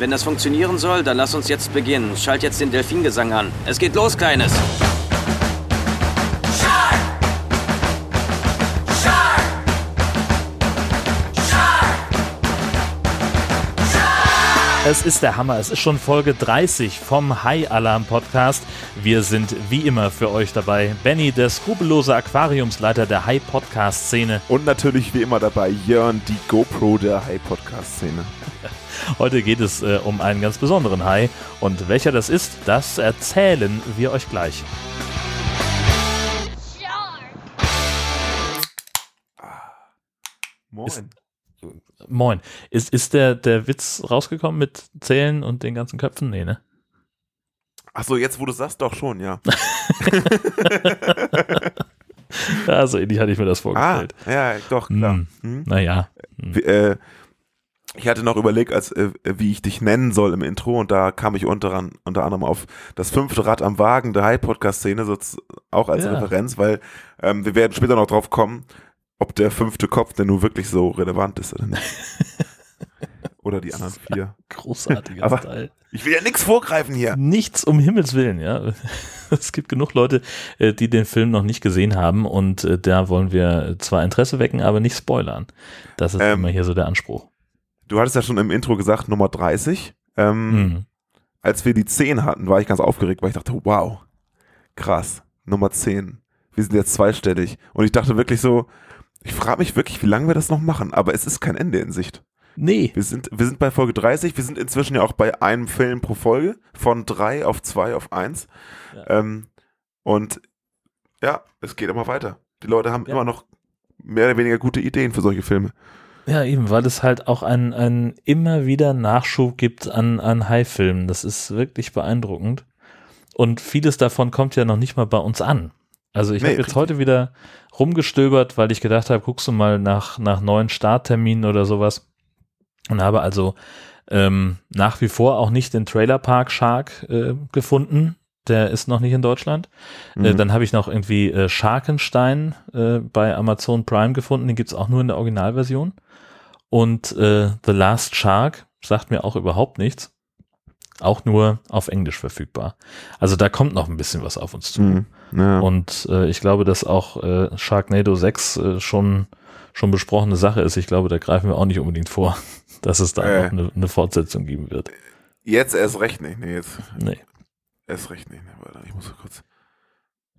Wenn das funktionieren soll, dann lass uns jetzt beginnen. Schalt jetzt den Delfingesang an. Es geht los, Kleines. Es ist der Hammer. Es ist schon Folge 30 vom High Alarm Podcast. Wir sind wie immer für euch dabei. Benny, der skrupellose Aquariumsleiter der High Podcast Szene. Und natürlich wie immer dabei Jörn, die GoPro der High Podcast Szene. Heute geht es äh, um einen ganz besonderen Hai. Und welcher das ist, das erzählen wir euch gleich. Moin. Ist- Moin. Ist, ist der, der Witz rausgekommen mit Zählen und den ganzen Köpfen? Nee, ne? Achso, jetzt wo du sagst, doch schon, ja. Ja, so ähnlich hatte ich mir das ah, vorgestellt. ja, doch, klar. Hm. Hm? Naja. Wie, äh, ich hatte noch überlegt, als, äh, wie ich dich nennen soll im Intro und da kam ich unter, an- unter anderem auf das fünfte Rad am Wagen der High-Podcast-Szene, auch als Ja. Referenz, weil ähm, wir werden später noch drauf kommen, ob der fünfte Kopf denn nun wirklich so relevant ist oder nicht. oder die anderen vier. Großartiger Aber- Style. Ich will ja nichts vorgreifen hier. Nichts um Himmels Willen, ja. Es gibt genug Leute, äh, die den Film noch nicht gesehen haben und äh, da wollen wir zwar Interesse wecken, aber nicht spoilern. Das ist Ähm, immer hier so der Anspruch. Du hattest ja schon im Intro gesagt, Nummer 30. Ähm, Mhm. als wir die 10 hatten, war ich ganz aufgeregt, weil ich dachte, wow, krass, Nummer 10. Wir sind jetzt zweistellig. Und ich dachte wirklich so, ich frage mich wirklich, wie lange wir das noch machen, aber es ist kein Ende in Sicht. Nee, Wir sind, wir sind bei Folge 30, wir sind inzwischen ja auch bei einem Film pro Folge, von 3 auf 2 auf 1. Ja. Ähm, und ja, es geht immer weiter. Die Leute haben Ja. immer noch mehr oder weniger gute Ideen für solche Filme. Ja eben, weil es halt auch einen, einen immer wieder Nachschub gibt an, an High-Filmen. Das ist wirklich beeindruckend. Und vieles davon kommt ja noch nicht mal bei uns an. Also ich Nee, habe jetzt heute wieder rumgestöbert, weil ich gedacht habe, guckst du mal nach, nach neuen Startterminen oder sowas. Und habe also ähm, nach wie vor auch nicht den Trailer Park Shark äh, gefunden. Der ist noch nicht in Deutschland. Äh, Mhm. dann habe ich noch irgendwie äh, Sharkenstein äh, bei Amazon Prime gefunden. Den gibt's auch nur in der Originalversion. Und äh, The Last Shark sagt mir auch überhaupt nichts. Auch nur auf Englisch verfügbar. Also da kommt noch ein bisschen was auf uns zu. Mhm. Ja. Und äh, ich glaube, dass auch äh, Sharknado 6 äh, schon, schon besprochene Sache ist. Ich glaube, da greifen wir auch nicht unbedingt vor, dass es da Äh. noch eine, eine Fortsetzung geben wird. Jetzt erst recht nicht. Nee, jetzt Nee. erst recht nicht. Nee, warte, ich muss kurz.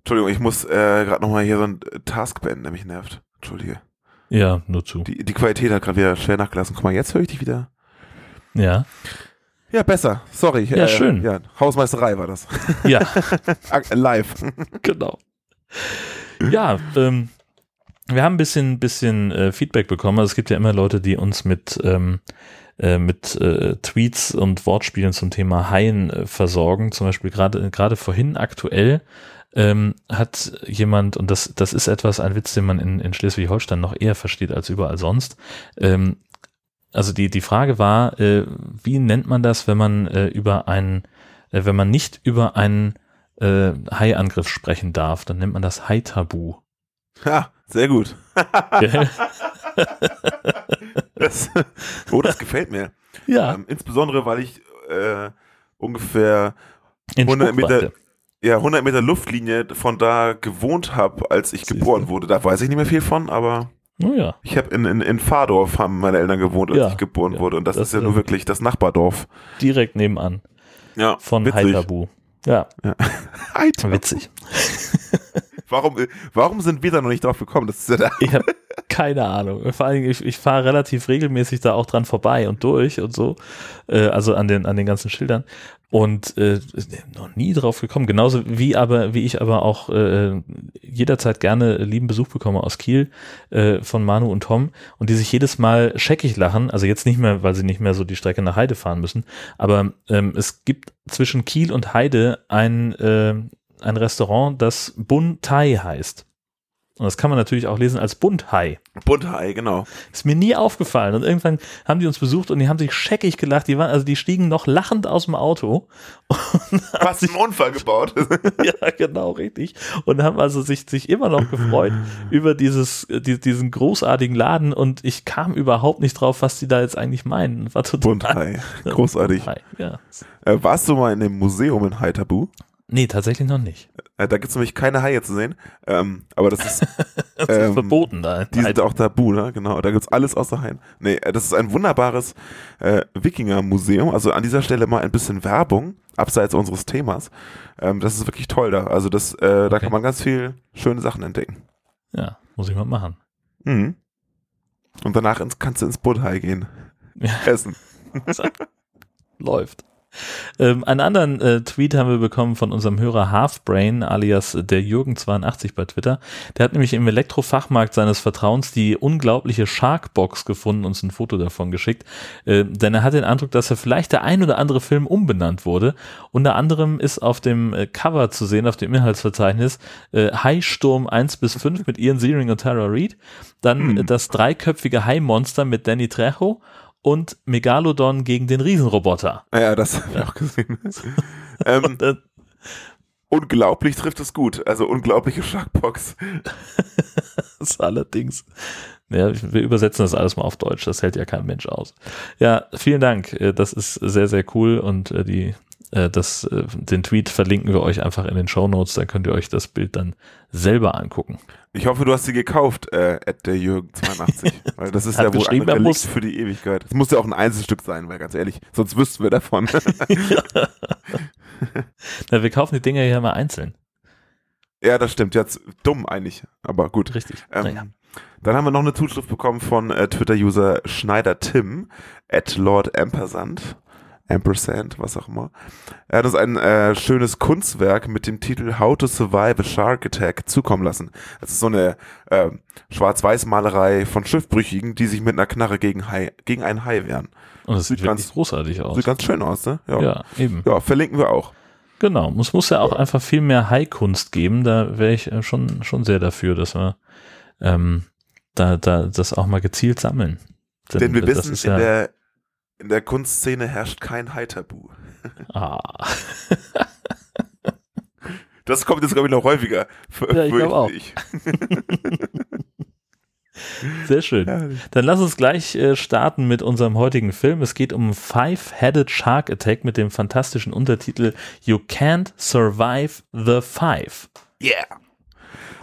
Entschuldigung, ich muss äh, gerade nochmal hier so ein Task beenden, der mich nervt. Entschuldige. Ja, nur zu. Die, die Qualität hat gerade wieder schwer nachgelassen. Guck mal, jetzt höre ich dich wieder. Ja. Ja, besser. Sorry. äh, Ja, schön. Ja, Hausmeisterei war das. Ja, Live. genau. Ja, ähm, wir haben ein bisschen, bisschen äh, Feedback bekommen. Also es gibt ja immer Leute, die uns mit, ähm, äh, mit äh, Tweets und Wortspielen zum Thema Haien äh, versorgen. Zum Beispiel gerade gerade vorhin aktuell ähm, hat jemand, und das, das ist etwas, ein Witz, den man in, in Schleswig-Holstein noch eher versteht als überall sonst. Ähm, also die, die Frage war, äh, wie nennt man das, wenn man äh, über einen, äh, wenn man nicht über einen äh, Hai-Angriff sprechen darf, dann nennt man das Hai-Tabu. Ja, sehr gut. Das, oh, das gefällt mir. ja, Ähm, insbesondere, weil ich äh, ungefähr in 100 Meter. Ja, 100 Meter Luftlinie von da gewohnt habe, als ich Siehste. geboren wurde. Da weiß ich nicht mehr viel von, aber Oh ja, ich habe in, in, in Fahrdorf haben meine Eltern gewohnt, als Ja, ich geboren ja, wurde. Und das, das, ist ja nur wirklich das Nachbardorf. direkt nebenan Ja, von witzig. Ja, Alter, witzig. Warum, warum sind wir da noch nicht drauf gekommen? Das ist ja da. Keine Ahnung. Vor allen Dingen, ich, ich fahre relativ regelmäßig da auch dran vorbei und durch und so. Äh, also an den, an den ganzen Schildern. Und äh, noch nie drauf gekommen. Genauso wie aber, wie ich aber auch äh, jederzeit gerne lieben Besuch bekomme aus Kiel äh, von Manu und Tom und die sich jedes Mal scheckig lachen. Also jetzt nicht mehr, weil sie nicht mehr so die Strecke nach Heide fahren müssen. Aber ähm, es gibt zwischen Kiel und Heide ein, äh, ein Restaurant, das Bun Thai heißt. Und das kann man natürlich auch lesen als Bunthai. Bunthai, genau. Ist mir nie aufgefallen. Und irgendwann haben die uns besucht und die haben sich scheckig gelacht. Die waren, also die stiegen noch lachend aus dem Auto. Fast einen Unfall gebaut. ja, genau, richtig. Und haben also sich, sich immer noch gefreut über dieses, die, diesen großartigen Laden und ich kam überhaupt nicht drauf, was die da jetzt eigentlich meinen. War total. Bunthai. Großartig. Bunthai, ja. Äh, warst du mal in dem Museum in Haitabu? Nee, tatsächlich noch nicht. Äh, da gibt es nämlich keine Haie zu sehen. Ähm, aber das ist, Das Ähm, ist verboten da. die sind auch tabu, ne? Genau. Da gibt's alles außer Haien. Nee, äh, das ist ein wunderbares äh, Wikinger-Museum. Also an dieser Stelle mal ein bisschen Werbung, abseits unseres Themas. Ähm, das ist wirklich toll da. Also das, äh, da Okay. kann man ganz viel schöne Sachen entdecken. Ja, muss ich mal machen. Mhm. Und danach ins, kannst du ins Budhai gehen. Ja. Essen. Läuft. Ähm, einen anderen äh, Tweet haben wir bekommen von unserem Hörer Halfbrain, alias der Jürgen82 bei Twitter. Der hat nämlich im Elektrofachmarkt seines Vertrauens die unglaubliche Sharkbox gefunden und uns ein Foto davon geschickt. Äh, denn er hat den Eindruck, dass er vielleicht der ein oder andere Film umbenannt wurde. Unter anderem ist auf dem äh, Cover zu sehen, auf dem Inhaltsverzeichnis, äh, Haisturm 1 bis 5 mit Ian Ziering und Tara Reid. Dann äh, das dreiköpfige Hai-Monster mit Danny Trejo und Megalodon gegen den Riesenroboter. Ja, das habe ich auch gesehen. ähm, Äh, unglaublich trifft es gut. Also unglaubliche Sharkbox. Das ist allerdings. Ja, wir übersetzen das alles mal auf Deutsch, das hält ja kein Mensch aus. Ja, vielen Dank. äh, Das ist sehr, sehr cool und äh, die, das, äh, den Tweet verlinken wir euch einfach in den Show Notes, da könnt ihr euch das Bild dann selber angucken. Ich hoffe, du hast sie gekauft, äh, at der Jürgen 82. weil das ist ja wohl ein Relikt muss. für die Ewigkeit. Das muss ja auch ein Einzelstück sein, weil ganz ehrlich, sonst wüssten wir davon. Na, wir kaufen die Dinger hier mal einzeln. ja, das stimmt. Jetzt dumm eigentlich, aber gut. Richtig. Ähm, naja. Dann haben wir noch eine Zuschrift bekommen von äh, Twitter-User Schneider Tim at Lord Ampersand. Ampersand, was auch immer. Er hat uns ein äh, schönes Kunstwerk mit dem Titel How to Survive a Shark Attack zukommen lassen. Das ist so eine äh, Schwarz-Weiß-Malerei von Schiffbrüchigen, die sich mit einer Knarre gegen, Hai, gegen einen Hai wehren. Und es sieht sieht ganz- großartig aus. Sieht ganz schön aus, ne? Ja. ja, eben. ja, verlinken wir auch. Genau. Es muss ja auch einfach viel mehr High-Kunst geben. Da wäre ich äh, schon, schon sehr dafür, dass wir ähm, da, da das auch mal gezielt sammeln. Denn wir das wissen, in, ja, der, in der Kunstszene herrscht kein Hai-Tabu. ah, Das kommt jetzt, glaube ich, noch häufiger. Ja, ich glaub auch. Sehr schön. Dann lass uns gleich äh, starten mit unserem heutigen Film. Es geht um Five-Headed Shark Attack mit dem fantastischen Untertitel You Can't Survive the Five. Yeah.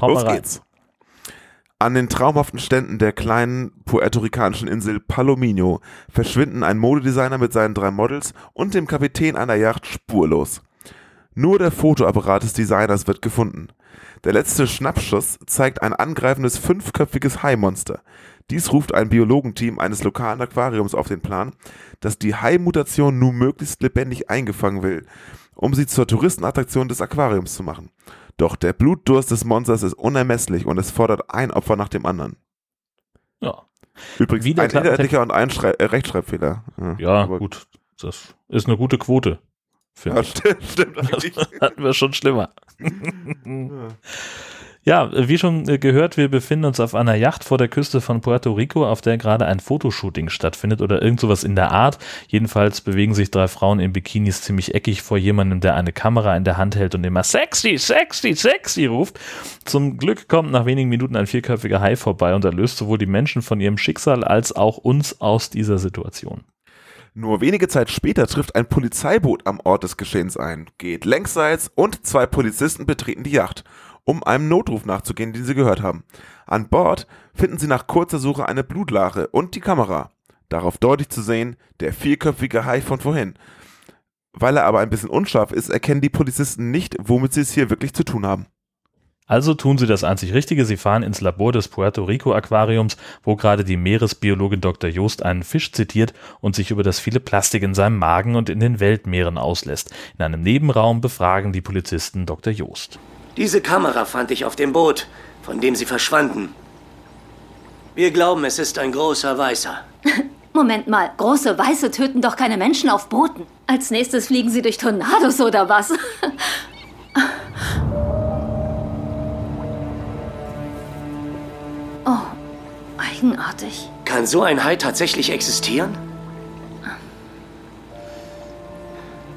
Hau Los geht's. An den traumhaften Ständen der kleinen puerto-ricanischen Insel Palomino verschwinden ein Modedesigner mit seinen drei Models und dem Kapitän einer Yacht spurlos. Nur der Fotoapparat des Designers wird gefunden. Der letzte Schnappschuss zeigt ein angreifendes fünfköpfiges Hai-Monster. Dies ruft ein Biologenteam eines lokalen Aquariums auf den Plan, das die Hai-Mutation nun möglichst lebendig eingefangen will, um sie zur Touristenattraktion des Aquariums zu machen. Doch der Blutdurst des Monsters ist unermesslich und es fordert ein Opfer nach dem anderen. Ja, Übrigens Wieder ein inhaltlicher und ein Schrei äh, Rechtschreibfehler. ja aber- gut. Das ist eine gute Quote. Ja, stimmt, stimmt hatten wir schon schlimmer. Ja, wie schon äh, gehört, wir befinden uns auf einer Yacht vor der Küste von Puerto Rico, auf der gerade ein Fotoshooting stattfindet oder irgend sowas in der Art. Jedenfalls bewegen sich drei Frauen in Bikinis ziemlich eckig vor jemandem, der eine Kamera in der Hand hält und immer sexy, sexy, sexy ruft. Zum Glück kommt nach wenigen Minuten ein vierköpfiger Hai vorbei und erlöst sowohl die Menschen von ihrem Schicksal als auch uns aus dieser Situation. Nur wenige Zeit später trifft ein Polizeiboot am Ort des Geschehens ein, geht längsseits und zwei Polizisten betreten die Yacht, um einem Notruf nachzugehen, den sie gehört haben. An Bord finden sie nach kurzer Suche eine Blutlache und die Kamera. Darauf deutlich zu sehen, der vierköpfige Hai von vorhin. Weil er aber ein bisschen unscharf ist, erkennen die Polizisten nicht, womit sie es hier wirklich zu tun haben. Also tun sie das einzig Richtige, sie fahren ins Labor des Puerto Rico Aquariums, wo gerade die Meeresbiologin Dr. Joost einen Fisch zitiert und sich über das viele Plastik in seinem Magen und in den Weltmeeren auslässt. In einem Nebenraum befragen die Polizisten Dr. Joost. Diese Kamera fand ich auf dem Boot, von dem sie verschwanden. Wir glauben, es ist ein großer Weißer. Moment mal, große Weiße töten doch keine Menschen auf Booten. Als nächstes fliegen sie durch Tornados oder was? eigenartig. Kann so ein Hai tatsächlich existieren?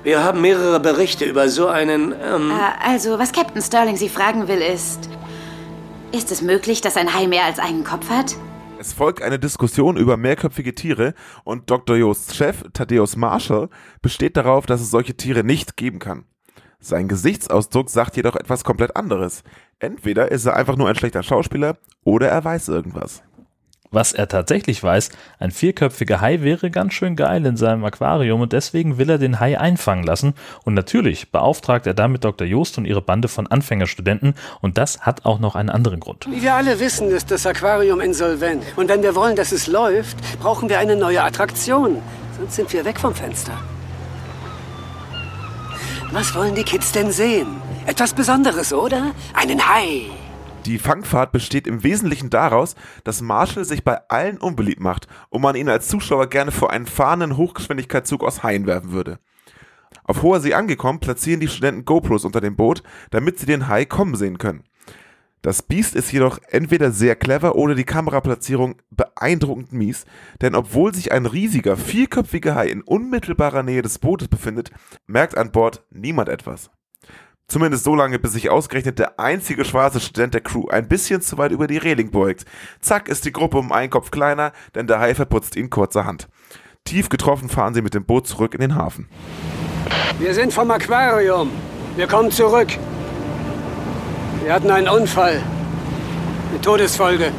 Wir haben mehrere Berichte über so einen. Ähm, Äh, also, was Captain Sterling Sie fragen will, ist... Ist es möglich, dass ein Hai mehr als einen Kopf hat? Es folgt eine Diskussion über mehrköpfige Tiere und Dr. Joosts Chef, Thaddeus Marshall, besteht darauf, dass es solche Tiere nicht geben kann. Sein Gesichtsausdruck sagt jedoch etwas komplett anderes. Entweder ist er einfach nur ein schlechter Schauspieler oder er weiß irgendwas. Was er tatsächlich weiß, ein vierköpfiger Hai wäre ganz schön geil in seinem Aquarium und deswegen will er den Hai einfangen lassen. Und natürlich beauftragt er damit Dr. Joost und ihre Bande von Anfängerstudenten und das hat auch noch einen anderen Grund. Wie wir alle wissen, ist das Aquarium insolvent. Und wenn wir wollen, dass es läuft, brauchen wir eine neue Attraktion. Sonst sind wir weg vom Fenster. Was wollen die Kids denn sehen? Etwas Besonderes, oder? Einen Hai. Die Fangfahrt besteht im Wesentlichen daraus, dass Marshall sich bei allen unbeliebt macht und man ihn als Zuschauer gerne vor einen fahrenden Hochgeschwindigkeitszug aus Haien werfen würde. Auf hoher See angekommen, platzieren die Studenten GoPros unter dem Boot, damit sie den Hai kommen sehen können. Das Biest ist jedoch entweder sehr clever oder die Kameraplatzierung beeindruckend mies, denn obwohl sich ein riesiger, vierköpfiger Hai in unmittelbarer Nähe des Bootes befindet, merkt an Bord niemand etwas. Zumindest so lange, bis sich ausgerechnet der einzige schwarze Student der Crew ein bisschen zu weit über die Reling beugt. Zack ist die Gruppe um einen Kopf kleiner, denn der Hai verputzt ihn kurzerhand. Tief getroffen fahren sie mit dem Boot zurück in den Hafen. Wir sind vom Aquarium. Wir kommen zurück. Wir hatten einen Unfall. Eine Todesfolge.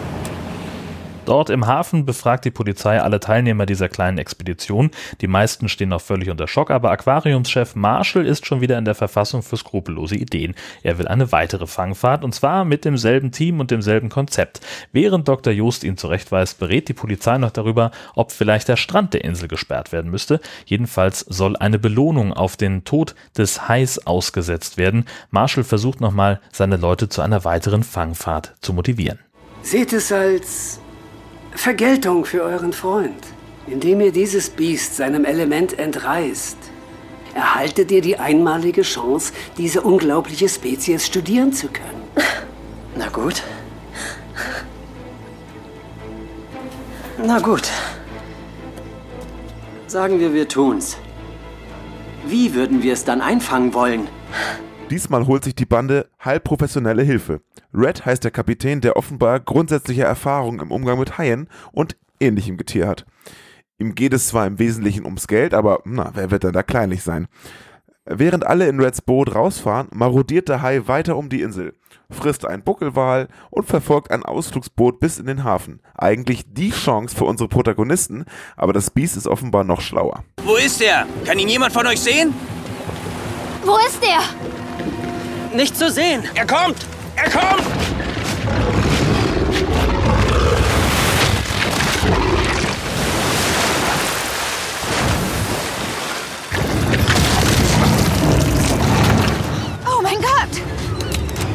Dort im Hafen befragt die Polizei alle Teilnehmer dieser kleinen Expedition. Die meisten stehen noch völlig unter Schock, aber Aquariumschef Marshall ist schon wieder in der Verfassung für skrupellose Ideen. Er will eine weitere Fangfahrt und zwar mit demselben Team und demselben Konzept. Während Dr. Joost ihn zurechtweist, berät die Polizei noch darüber, ob vielleicht der Strand der Insel gesperrt werden müsste. Jedenfalls soll eine Belohnung auf den Tod des Hais ausgesetzt werden. Marshall versucht nochmal, seine Leute zu einer weiteren Fangfahrt zu motivieren. Seht es als Vergeltung für euren Freund. Indem ihr dieses Biest seinem Element entreißt, erhaltet ihr die einmalige Chance, diese unglaubliche Spezies studieren zu können. na gut. Na gut. Sagen wir, wir tun's. Wie würden wir es dann einfangen wollen? Diesmal holt sich die Bande halbprofessionelle Hilfe. Red heißt der Kapitän, der offenbar grundsätzliche Erfahrung im Umgang mit Haien und ähnlichem Getier hat. Ihm geht es zwar im Wesentlichen ums Geld, aber na, wer wird denn da kleinlich sein? Während alle in Reds Boot rausfahren, marodiert der Hai weiter um die Insel, frisst einen Buckelwal und verfolgt ein Ausflugsboot bis in den Hafen. Eigentlich die Chance für unsere Protagonisten, aber das Biest ist offenbar noch schlauer. Wo ist er? Kann ihn jemand von euch sehen? Wo ist der? Nicht zu sehen. Er kommt! Er kommt! Oh mein Gott!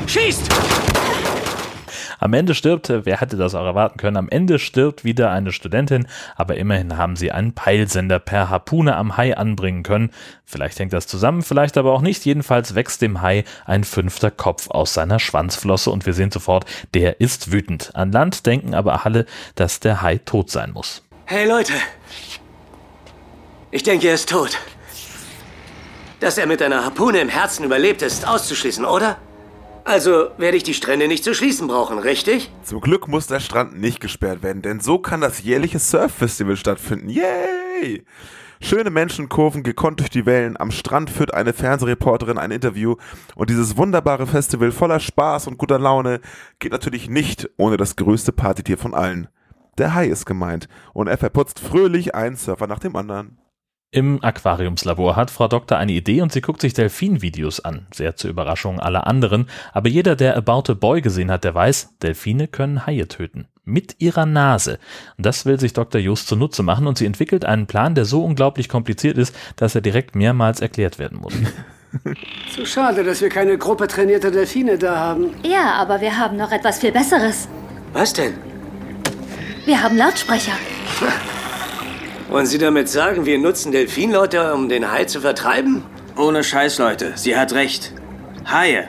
Schießt! Am Ende stirbt, wer hätte das auch erwarten können, am Ende stirbt wieder eine Studentin, aber immerhin haben sie einen Peilsender per Harpune am Hai anbringen können. Vielleicht hängt das zusammen, vielleicht aber auch nicht. Jedenfalls wächst dem Hai ein fünfter Kopf aus seiner Schwanzflosse und wir sehen sofort, der ist wütend. An Land denken aber alle, dass der Hai tot sein muss. Hey Leute. Ich denke, er ist tot. Dass er mit einer Harpune im Herzen überlebt, ist auszuschließen, oder? Also werde ich die Strände nicht zu schließen brauchen, richtig? Zum Glück muss der Strand nicht gesperrt werden, denn so kann das jährliche Surf-Festival stattfinden. Yay! Schöne Menschenkurven gekonnt durch die Wellen. Am Strand führt eine Fernsehreporterin ein Interview. Und dieses wunderbare Festival voller Spaß und guter Laune geht natürlich nicht ohne das größte Partytier von allen. Der Hai ist gemeint. Und er verputzt fröhlich einen Surfer nach dem anderen. Im Aquariumslabor hat Frau Doktor eine Idee und sie guckt sich Delfinvideos an, sehr zur Überraschung aller anderen, aber jeder, der About a Boy gesehen hat, der weiß, Delfine können Haie töten. Mit ihrer Nase. Und das will sich Dr. Just zunutze machen und sie entwickelt einen Plan, der so unglaublich kompliziert ist, dass er direkt mehrmals erklärt werden muss. Zu schade, dass wir keine Gruppe trainierter Delfine da haben. Ja, aber wir haben noch etwas viel Besseres. Was denn? Wir haben Lautsprecher. Wollen Sie damit sagen, wir nutzen Delfinleute, um den Hai zu vertreiben? Ohne Scheiß, Leute. Sie hat recht. Haie.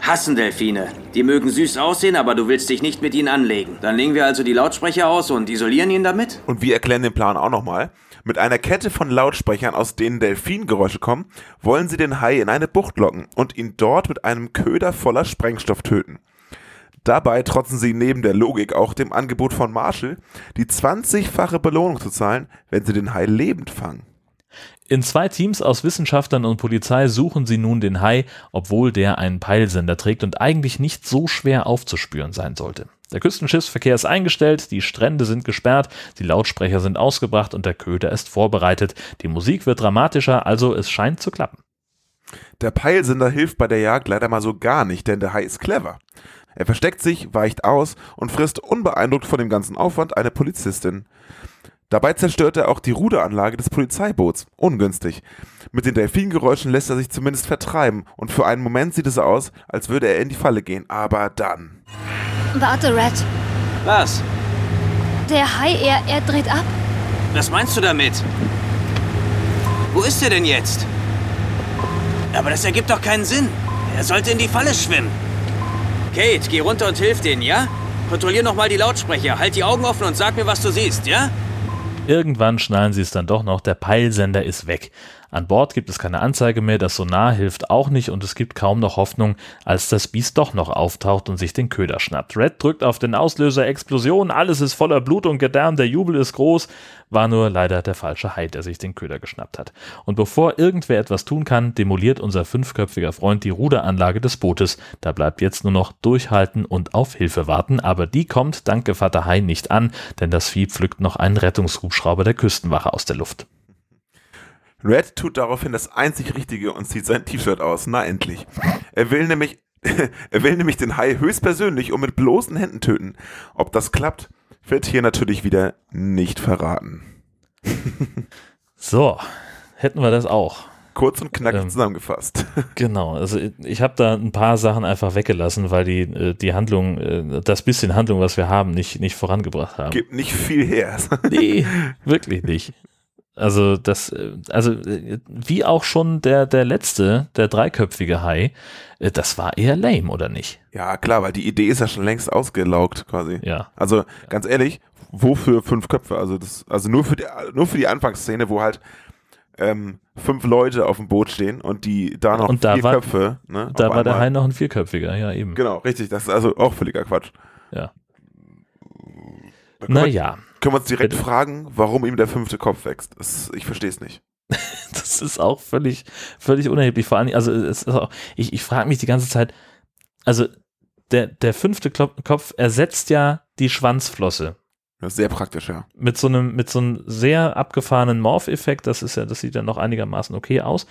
hassen Delfine. Die mögen süß aussehen, aber du willst dich nicht mit ihnen anlegen. Dann legen wir also die Lautsprecher aus und isolieren ihn damit? Und wir erklären den Plan auch nochmal. Mit einer Kette von Lautsprechern, aus denen Delfingeräusche kommen, wollen sie den Hai in eine Bucht locken und ihn dort mit einem Köder voller Sprengstoff töten. Dabei trotzen sie neben der Logik auch dem Angebot von Marshall, die 20-fache Belohnung zu zahlen, wenn sie den Hai lebend fangen. In zwei Teams aus Wissenschaftlern und Polizei suchen sie nun den Hai, obwohl der einen Peilsender trägt und eigentlich nicht so schwer aufzuspüren sein sollte. Der Küstenschiffsverkehr ist eingestellt, die Strände sind gesperrt, die Lautsprecher sind ausgebracht und der Köder ist vorbereitet. Die Musik wird dramatischer, also es scheint zu klappen. Der Peilsender hilft bei der Jagd leider mal so gar nicht, denn der Hai ist clever. Er versteckt sich, weicht aus und frisst unbeeindruckt von dem ganzen Aufwand eine Polizistin. Dabei zerstört er auch die Ruderanlage des Polizeiboots. Ungünstig. Mit den Delfingeräuschen lässt er sich zumindest vertreiben und für einen Moment sieht es aus, als würde er in die Falle gehen. Aber dann. Warte, Red. Was? Der Hai, er, er dreht ab. Was meinst du damit? Wo ist er denn jetzt? Aber das ergibt doch keinen Sinn. Er sollte in die Falle schwimmen. Kate, geh runter und hilf denen, ja? Kontrollier nochmal die Lautsprecher. Halt die Augen offen und sag mir, was du siehst, ja? Irgendwann schnallen sie es dann doch noch, der Peilsender ist weg. An Bord gibt es keine Anzeige mehr, das Sonar hilft auch nicht und es gibt kaum noch Hoffnung, als das Biest doch noch auftaucht und sich den Köder schnappt. Red drückt auf den Auslöser Explosion, alles ist voller Blut und Gedärm, der Jubel ist groß, war nur leider der falsche Hai, der sich den Köder geschnappt hat. Und bevor irgendwer etwas tun kann, demoliert unser fünfköpfiger Freund die Ruderanlage des Bootes. Da bleibt jetzt nur noch durchhalten und auf Hilfe warten, aber die kommt dank Gevatter Hai nicht an, denn das Vieh pflückt noch einen Rettungshubschrauber der Küstenwache aus der Luft. Red tut daraufhin das einzig Richtige und zieht sein T-Shirt aus. Na endlich. Er will nämlich, er will nämlich den Hai höchstpersönlich und mit bloßen Händen töten. Ob das klappt, wird hier natürlich wieder nicht verraten. So, hätten wir das auch. Kurz und knackig Ähm. zusammengefasst. Genau, also ich habe da ein paar Sachen einfach weggelassen, weil die äh, die Handlung, äh, das bisschen Handlung, was wir haben, nicht nicht vorangebracht haben. Gibt nicht viel her. Nee, wirklich nicht. Also das, also wie auch schon der der letzte, der dreiköpfige Hai, äh, das war eher lame oder nicht? Ja, klar, weil die Idee ist ja schon längst ausgelaugt quasi. Ja, Also ganz ehrlich, wofür fünf Köpfe? Also das, also nur für die, nur für die Anfangsszene, wo halt ähm, fünf Leute auf dem Boot stehen und die da noch Und da vier war- Köpfe. Ne, da war der. Hai noch ein vierköpfiger, ja eben. Genau, richtig. Das ist also auch völliger Quatsch. Ja. Da Naja, können wir uns direkt Bitte. fragen, warum ihm der fünfte Kopf wächst. Das, ich verstehe es nicht. das ist auch völlig völlig unerheblich. Vor allem, also auch, ich ich frage mich die ganze Zeit, also der der fünfte Kopf ersetzt ja die Schwanzflosse. Das ist sehr praktisch, ja. mit so einem mit so einem sehr abgefahrenen Morph-Effekt. Das ist ja, das sieht ja noch einigermaßen okay aus.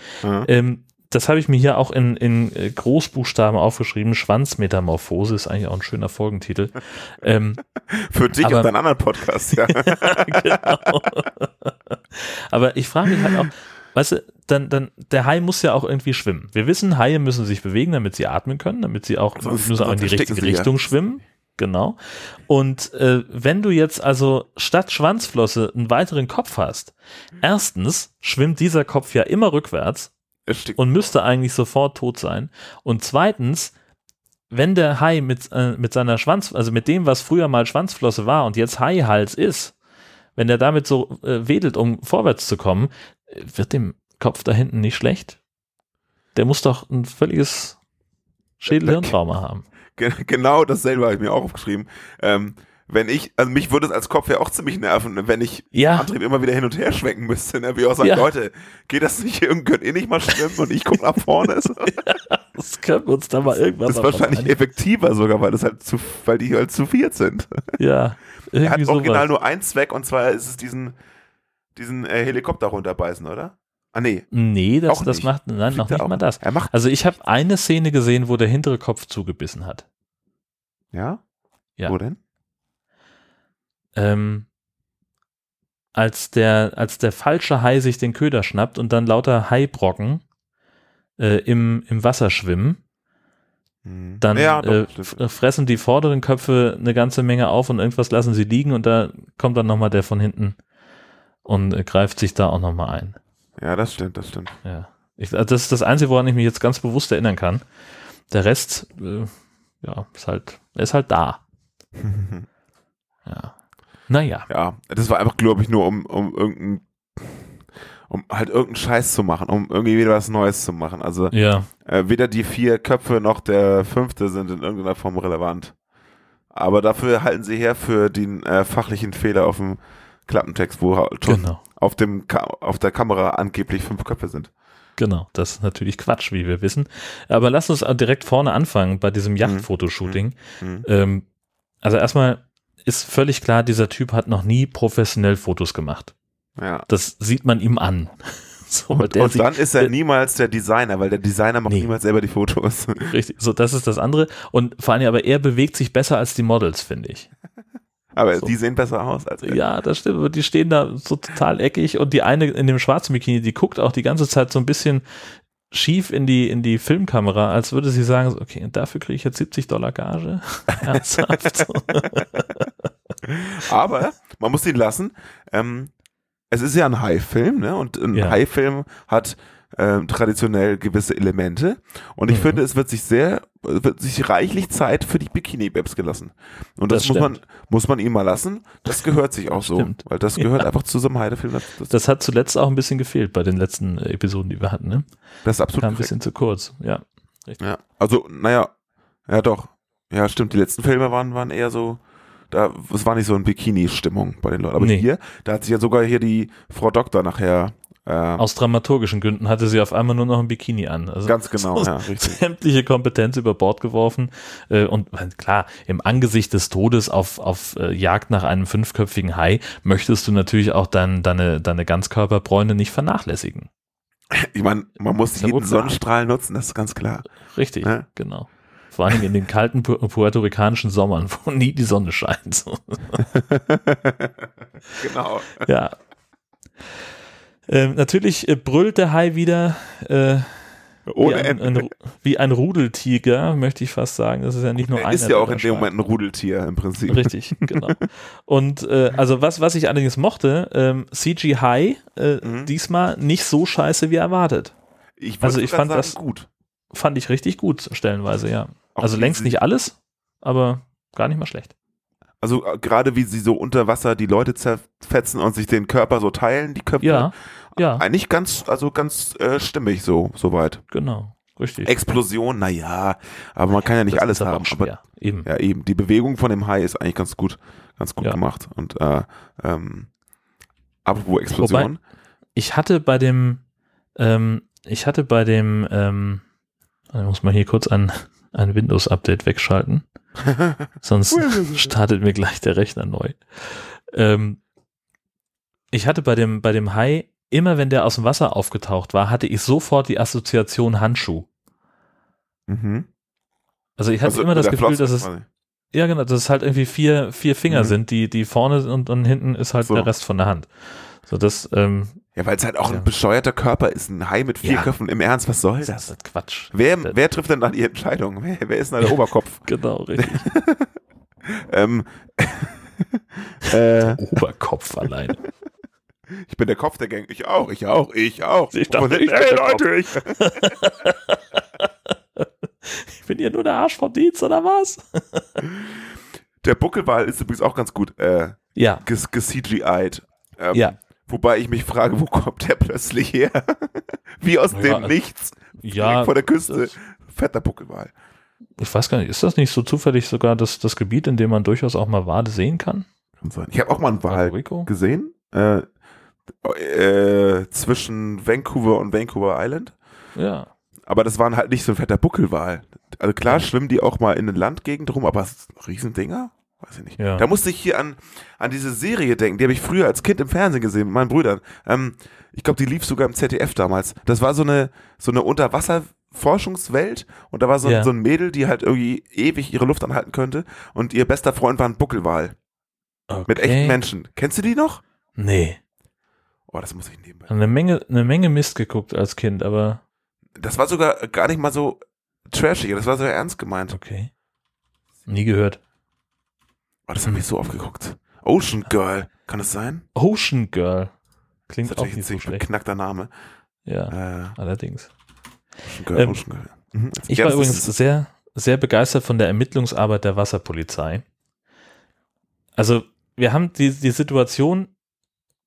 Ähm, das habe ich mir hier auch in, in äh, Großbuchstaben aufgeschrieben. Schwanzmetamorphose ist eigentlich auch ein schöner Folgentitel. ähm, Für dich Aber- und deinen anderen Podcast, ja. genau. Aber ich frage mich halt auch, weißt du, dann, dann, der Hai muss ja auch irgendwie schwimmen. Wir wissen, Haie müssen sich bewegen, damit sie atmen können, damit sie auch, Sonst- müssen auch in die richtige sie ja. Richtung schwimmen. Genau. Und äh, wenn du jetzt also statt Schwanzflosse einen weiteren Kopf hast, erstens schwimmt dieser Kopf ja immer rückwärts. Und müsste eigentlich sofort tot sein. Und zweitens, wenn der Hai mit, äh, mit seiner Schwanz, also mit dem, was früher mal Schwanzflosse war und jetzt Haihals ist, wenn der damit so äh, wedelt, um vorwärts zu kommen, äh, wird dem Kopf da hinten nicht schlecht? Der muss doch ein völliges Schädelhirntrauma haben. Ge- Genau dasselbe habe ich mir auch aufgeschrieben. Ähm, wenn ich, also mich würde es als Kopf ja auch ziemlich nerven, wenn ich Ja. Antrieb immer wieder hin und her schwenken müsste. Ne? Wie auch sagen, Ja. Leute, geht das nicht, irgendwie könnt ihr nicht mal schwimmen und ich gucke nach vorne? So. Das können wir uns da mal irgendwann Das ist wahrscheinlich einigen. effektiver sogar, weil das halt zu, weil die halt zu viert sind. Ja, Er hat original sowas. nur einen Zweck und zwar ist es diesen, diesen äh, Helikopter runterbeißen, oder? Ah nee, Nee, das, Auch das nicht. macht, nein, noch Fliegt er nicht auch? mal das. Also ich habe eine Szene gesehen, wo der hintere Kopf zugebissen hat. ja? Ja. Wo denn? Ähm, als der, als der falsche Hai sich den Köder schnappt und dann lauter Haibrocken äh, im, im Wasser schwimmen, Hm. dann ja, äh, f- fressen die vorderen Köpfe eine ganze Menge auf und irgendwas lassen sie liegen und da kommt dann nochmal der von hinten und äh, greift sich da auch nochmal ein. ja, das stimmt, das stimmt. Ja. Ich, also das ist das Einzige, woran ich mich jetzt ganz bewusst erinnern kann. der Rest, äh, ja, ist halt, ist halt da. ja. Naja. Ja, das war einfach, glaube ich, nur um, um irgendein, um halt irgendeinen Scheiß zu machen, um irgendwie wieder was Neues zu machen. Also Ja. äh, weder die vier Köpfe noch der fünfte sind in irgendeiner Form relevant. Aber dafür halten sie her für den äh, fachlichen Fehler auf dem Klappentext, wo halt schon Genau. auf, dem Ka auf der Kamera angeblich fünf Köpfe sind. Genau, das ist natürlich Quatsch, wie wir wissen. Aber lass uns direkt vorne anfangen bei diesem Yachtfotoshooting. Mhm. Ähm, also erstmal ist völlig klar, dieser Typ hat noch nie professionell Fotos gemacht. Ja. Das sieht man ihm an. So, Und, und sieht- dann ist er niemals der Designer, weil der Designer macht Nee. niemals selber die Fotos. Richtig, so das ist das andere. Und vor allem, aber er bewegt sich besser als die Models, finde ich. Aber So. die sehen besser aus als er. Ja, das stimmt. Die stehen da so total eckig und die eine in dem schwarzen Bikini, die guckt auch die ganze Zeit so ein bisschen schief in die, in die Filmkamera, als würde sie sagen, okay, dafür kriege ich jetzt 70 Dollar Gage. Ernsthaft. Aber man muss ihn lassen. Ähm, es ist ja ein High-Film, ne? Und ein Ja. High-Film hat ähm, traditionell gewisse Elemente. Und ich Mhm. finde, es wird sich sehr, wird sich reichlich Zeit für die Bikini-Babs gelassen. Und das, Das muss man, muss man ihm mal lassen. Das gehört sich auch so. Stimmt. Weil das gehört einfach zu so einem Heidefilm. Das, das, hat zuletzt auch ein bisschen gefehlt bei den letzten äh, Episoden, die wir hatten. Ne? das ist absolut Kam ein bisschen zu kurz. Ja. Ja, also, naja, ja doch. Ja, stimmt, die letzten Filme waren, waren eher so, da, es war nicht so eine Bikini-Stimmung bei den Leuten. Aber Nee. hier, da hat sich ja sogar hier die Frau Doktor nachher, äh, Aus dramaturgischen Gründen hatte sie auf einmal nur noch ein Bikini an. Also ganz genau, so ja, richtig. sämtliche Kompetenz über Bord geworfen. Äh, Und klar, im Angesicht des Todes auf, auf äh, Jagd nach einem fünfköpfigen Hai möchtest du natürlich auch dein, deine, deine Ganzkörperbräune nicht vernachlässigen. Ich meine, man muss jeden. Sonnenstrahl nutzen, das ist ganz klar. Richtig, Ja. genau. Vor allem in den kalten pu puerto-ricanischen Sommern, wo nie die Sonne scheint. So. Genau. Ja. Ähm, natürlich äh, brüllt der Hai wieder äh, wie, ein, ein, wie ein Rudeltiger, möchte ich fast sagen. Das ist ja nicht nur einer. ist ja auch in dem. Moment ein Rudeltier im Prinzip. Richtig, genau. Und äh, also was, was ich allerdings mochte, ähm, CG High äh, Mhm. diesmal nicht so scheiße wie erwartet. Ich Also ich ich fand sagen, das- gut. Fand ich richtig gut, stellenweise, ja. Auch also längst nicht alles, aber gar nicht mal schlecht. Also äh, gerade wie sie so unter Wasser die Leute zerfetzen und sich den Körper so teilen, die Köpfe. Ja, ja, Eigentlich ganz, also ganz äh, stimmig so, soweit. genau. Richtig. Explosion, naja, aber man kann ja nicht alles haben. Aber, schwer. Eben. ja, eben, die Bewegung von dem Hai ist eigentlich ganz gut, ganz gut Ja. gemacht. Und äh, ähm, apropos Explosion, Ich hatte bei dem, ähm, ich hatte bei dem, ähm, da muss man hier kurz ein, ein Windows-Update wegschalten. Sonst startet mir gleich der Rechner neu. Ähm, ich hatte bei dem, bei dem Hai, immer wenn der aus dem Wasser aufgetaucht war, hatte ich sofort die Assoziation Handschuh. mhm. Also ich hatte Also immer das Gefühl, Flosse dass es, quasi. ja genau, dass es halt irgendwie vier, vier Finger Mhm. sind, die, die vorne sind und, und hinten ist halt So. der Rest von der Hand. So, das, ähm, Ja, weil es halt auch Ja. ein bescheuerter Körper ist, ein Hai mit vier Ja. Köpfen. Im Ernst, was soll das das? ist Quatsch. Wer, Das- wer trifft denn dann die Entscheidung? Wer, wer ist denn der Oberkopf? Genau, richtig. ähm, äh, Oberkopf allein. ich bin der Kopf der Gang. Ich auch, ich auch, ich auch. Ich dachte, ich bin Ey, der Kopf. Leute, ich, Ich bin hier nur der Arsch vom Dienst, oder was? der Buckelwal ist übrigens auch ganz gut äh, Ja, ges- ges-CGI'd. Ähm, Ja. Wobei ich mich frage, wo kommt der plötzlich her? Wie aus Ja, dem also- Nichts. ja. Vor der Küste. Fetter Buckelwal. Ich weiß gar nicht, ist das nicht so zufällig sogar das, das Gebiet, in dem man durchaus auch mal Wale sehen kann? Kann sein. Ich habe auch mal einen Wal gesehen. Äh, äh, zwischen Vancouver und Vancouver Island. Ja. Aber das waren halt nicht so ein fetter Buckelwal. Also klar schwimmen die auch mal in den Landgegend rum, aber Riesendinger? Weiß ich nicht. Ja. Da musste ich hier an, an diese Serie denken, die habe ich früher als Kind im Fernsehen gesehen mit meinen Brüdern. Ähm, ich glaube, die lief sogar im ZDF damals. Das war so eine, so eine Unterwasserforschungswelt und da war so, Ja. so ein Mädel, die halt irgendwie ewig ihre Luft anhalten könnte und ihr bester Freund war ein Buckelwal Okay. mit echten Menschen. Kennst du die noch? Nee. Oh, das muss ich nebenbei. Eine Menge, eine Menge Mist geguckt als Kind, aber Das war sogar gar nicht mal so trashig, das war so ernst gemeint. okay. Nie gehört. Oh, das habe ich so oft geguckt. Ocean Girl, kann es sein? Ocean Girl. Das Klingt ist auch nicht so schlecht. beknackter Name. Ja, Äh, allerdings. Ocean Girl, Ähm, Ocean Girl. Mhm. Ich Ja, war das übrigens sehr, sehr begeistert von der Ermittlungsarbeit der Wasserpolizei. Also, wir haben die, die Situation,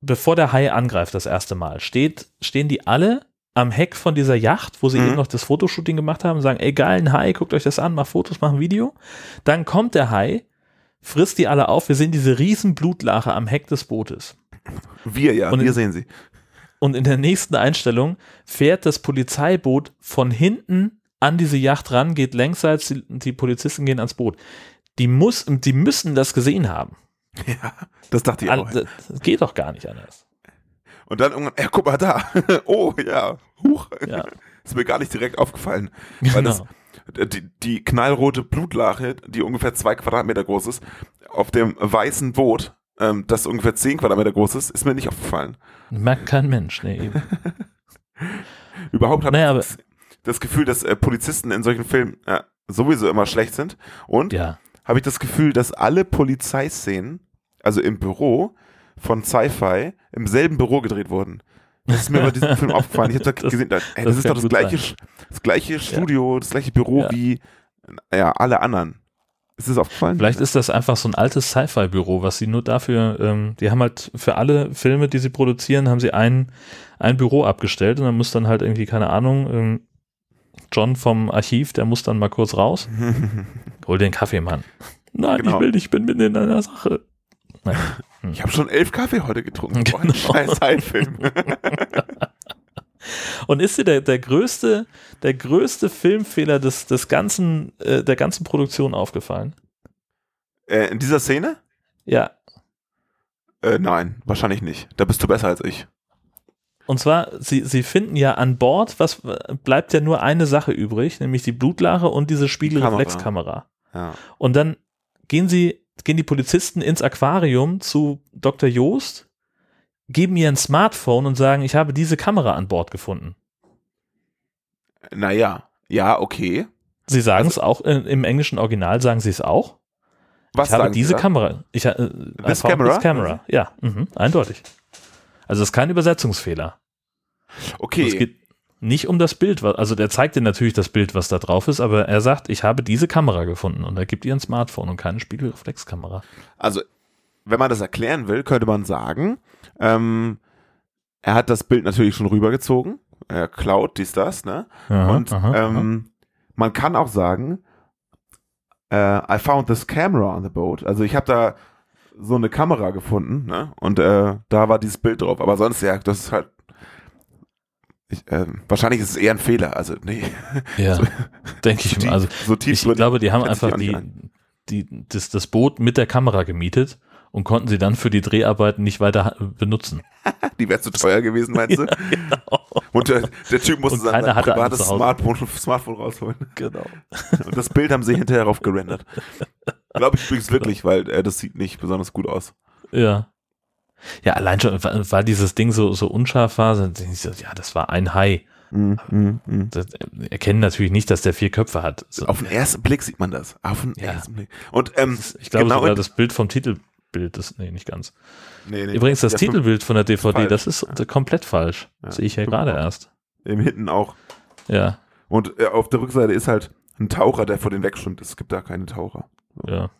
bevor der Hai angreift das erste Mal, steht, stehen die alle am Heck von dieser Yacht, wo sie Mhm. eben noch das Fotoshooting gemacht haben, sagen, ey, geil, ein Hai, guckt euch das an, mach Fotos, mach ein Video. Dann kommt der Hai, frisst die alle auf, wir sehen diese riesen Blutlache am Heck des Bootes. Wir, ja, Und wir in- sehen sie. Und in der nächsten Einstellung fährt das Polizeiboot von hinten an diese Yacht ran, geht längsseits, die, die Polizisten gehen ans Boot. Die, muss, die müssen das gesehen haben. Ja, das dachte ich auch. Das geht doch gar nicht anders. Und dann irgendwann, ja, guck mal da. oh, ja, huch. Ja. Ist mir gar nicht direkt aufgefallen. Weil das, Genau. Die, die knallrote Blutlache, die ungefähr zwei Quadratmeter groß ist, auf dem weißen Boot, ähm, das ungefähr zehn Quadratmeter groß ist, ist mir nicht aufgefallen. Merkt kein Mensch. Nee, eben. Überhaupt habe Naja, ich das, das Gefühl, dass äh, Polizisten in solchen Filmen äh, sowieso immer schlecht sind. Und Ja. habe ich das Gefühl, dass alle Polizeiszenen, also im Büro von Sci-Fi, im selben Büro gedreht wurden. Das ist mir bei diesem Film aufgefallen. Ich habe da Das- gesehen, da, ey, das das, ist doch das gleiche, sein. das gleiche Studio, das gleiche Büro Ja. wie ja, alle anderen. Ist das aufgefallen? Vielleicht ist das einfach so ein altes Sci-Fi-Büro, was sie nur dafür, ähm, die haben halt für alle Filme, die sie produzieren, haben sie ein, ein Büro abgestellt und dann muss dann halt irgendwie, keine Ahnung, ähm, John vom Archiv, der muss dann mal kurz raus. Hol den Kaffee, Mann. Nein, Genau. ich will nicht, ich bin mitten in einer Sache. Nein. Ich habe schon elf Kaffee heute getrunken. Boah, Genau. scheiß Sci-Film. Und ist dir der, der größte, der größte Filmfehler des, des ganzen, äh, der ganzen Produktion aufgefallen? äh, in dieser Szene? Ja. Äh, nein, wahrscheinlich nicht. Da bist du besser als ich. Und zwar, sie, sie finden ja an Bord, was bleibt ja nur eine Sache übrig, nämlich die Blutlache und diese Spiegelreflexkamera. Ja. Und dann gehen sie, gehen die Polizisten ins Aquarium zu Dr. Joost, geben ihr ein Smartphone und sagen, ich habe diese Kamera an Bord gefunden. Naja, ja, okay. Sie sagen es auch, äh, im englischen Original sagen sie es auch. Was ich habe diese Sie? Kamera. Ich, äh, This camera? This camera. Ja, mhm, eindeutig. Also es ist kein Übersetzungsfehler. Okay. Nicht um das Bild, also der zeigt dir natürlich das Bild, was da drauf ist, aber er sagt, ich habe diese Kamera gefunden und er gibt ihr ein Smartphone und keine Spiegelreflexkamera. Also, wenn man das erklären will, könnte man sagen, ähm, er hat das Bild natürlich schon rübergezogen. Er klaut dies, das, ne? Aha, Und aha, aha. ähm, man kann auch sagen, äh, I found this camera on the boat. Also ich habe da so eine Kamera gefunden, ne? Und äh, da war dieses Bild drauf. Aber sonst, ja, das ist halt. Ich, ähm, wahrscheinlich ist es eher ein Fehler. Also, nee. ja, denke ich so mir. tief- Also so tief ich glaube, die haben ich einfach die, die, das, das Boot mit der Kamera gemietet und konnten sie dann für die Dreharbeiten nicht weiter benutzen. Die wäre zu teuer gewesen, meinst du? Und der, der Typ musste sein, privates. Smartphone, Smartphone rausholen. Genau. Und das Bild haben sie hinterher drauf gerendert. Glaube ich übrigens wirklich, weil äh, das sieht nicht besonders gut aus. Ja. Ja, allein schon, weil dieses Ding so, so unscharf war, sind so, ja, das war ein Hai. Mm, mm, mm. Das erkennen natürlich nicht, dass der vier Köpfe hat. So, Auf den ersten Blick sieht man das. Auf den Ja. ersten Blick. Und ähm, ich glaube genau sogar das Bild vom Titelbild ist, nee, nicht ganz. nee, nee, Übrigens, das ja, Titelbild von der DVD, falsch. das ist komplett falsch. Ja, Sehe ich ja gerade erst. Im Hinten auch. Ja, Und äh, auf der Rückseite ist halt ein Taucher, der vor den wegschwimmt. Es gibt da keine Taucher. ja.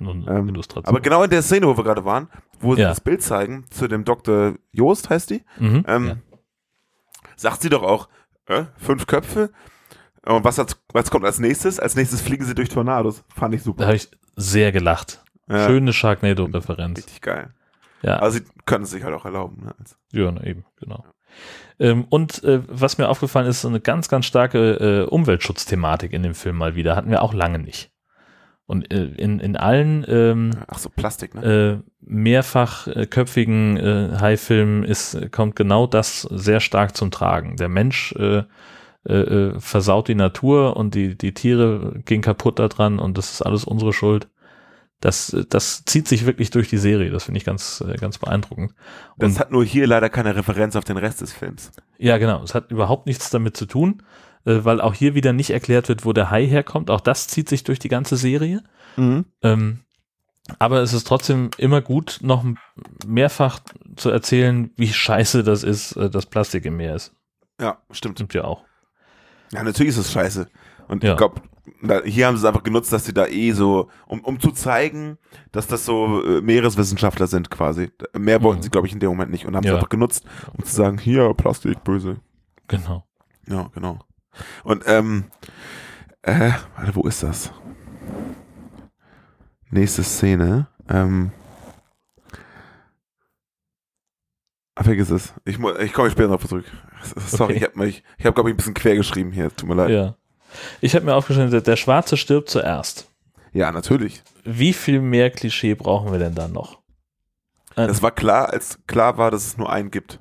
Ähm, Illustration. Aber genau in der Szene, wo wir gerade waren, wo sie Ja. das Bild zeigen, zu dem Dr. Joost heißt die, mhm. ähm, ja. sagt sie doch auch, äh, fünf Köpfe. Und was, hat, was kommt als nächstes? Als nächstes fliegen sie durch Tornados. Fand ich Da super. habe ich sehr gelacht. Ja, Schöne Sharknado-Referenz. Richtig geil. Ja. Aber sie können es sich halt auch erlauben. Ne? Also, Ja, na eben, genau. Ähm, und äh, was mir aufgefallen ist, so eine ganz, ganz starke äh, Umweltschutzthematik in dem Film mal wieder. Hatten wir auch lange nicht. Und äh, in, in allen ähm, Ach so, Plastik, ne? äh, mehrfach äh, köpfigen äh, Haifilmen ist, kommt genau das sehr stark zum Tragen. Der Mensch äh, äh, äh, versaut die Natur und die, die Tiere gehen kaputt daran und das ist alles unsere Schuld. Das, äh, das zieht sich wirklich durch die Serie. Das finde ich ganz, äh, ganz beeindruckend. das Und hat nur hier leider keine Referenz auf den Rest des Films. ja, genau. Es hat überhaupt nichts damit zu tun, äh, weil auch hier wieder nicht erklärt wird, wo der Hai herkommt. Auch das zieht sich durch die ganze Serie. Ähm, aber es ist trotzdem immer gut, noch mehrfach zu erzählen, wie scheiße das ist, äh, dass Plastik im Meer ist. Ja, stimmt. Stimmt ja auch. Ja, natürlich ist es scheiße. Und Ja. ich glaube, hier haben sie es einfach genutzt, dass sie da eh so, um, um zu zeigen, dass das so äh, Meereswissenschaftler sind quasi. Mehr wollten Mhm. sie, glaube ich, in dem Moment nicht und haben Ja. es einfach genutzt, um zu sagen, hier, Plastik, böse. Genau. Ja, genau. Und, ähm, äh, warte, wo ist das? Nächste Szene, ähm, ah, vergiss es. Ich, ich komme später noch zurück. Sorry, Okay. ich habe, ich, ich hab, glaube ich, ein bisschen quer geschrieben hier. Tut mir leid. Ja, Ja. Ich habe mir aufgeschrieben, der, Schwarze stirbt zuerst. natürlich. Wie viel mehr Klischee brauchen wir denn dann noch? Das war klar, als klar war, dass es nur einen gibt.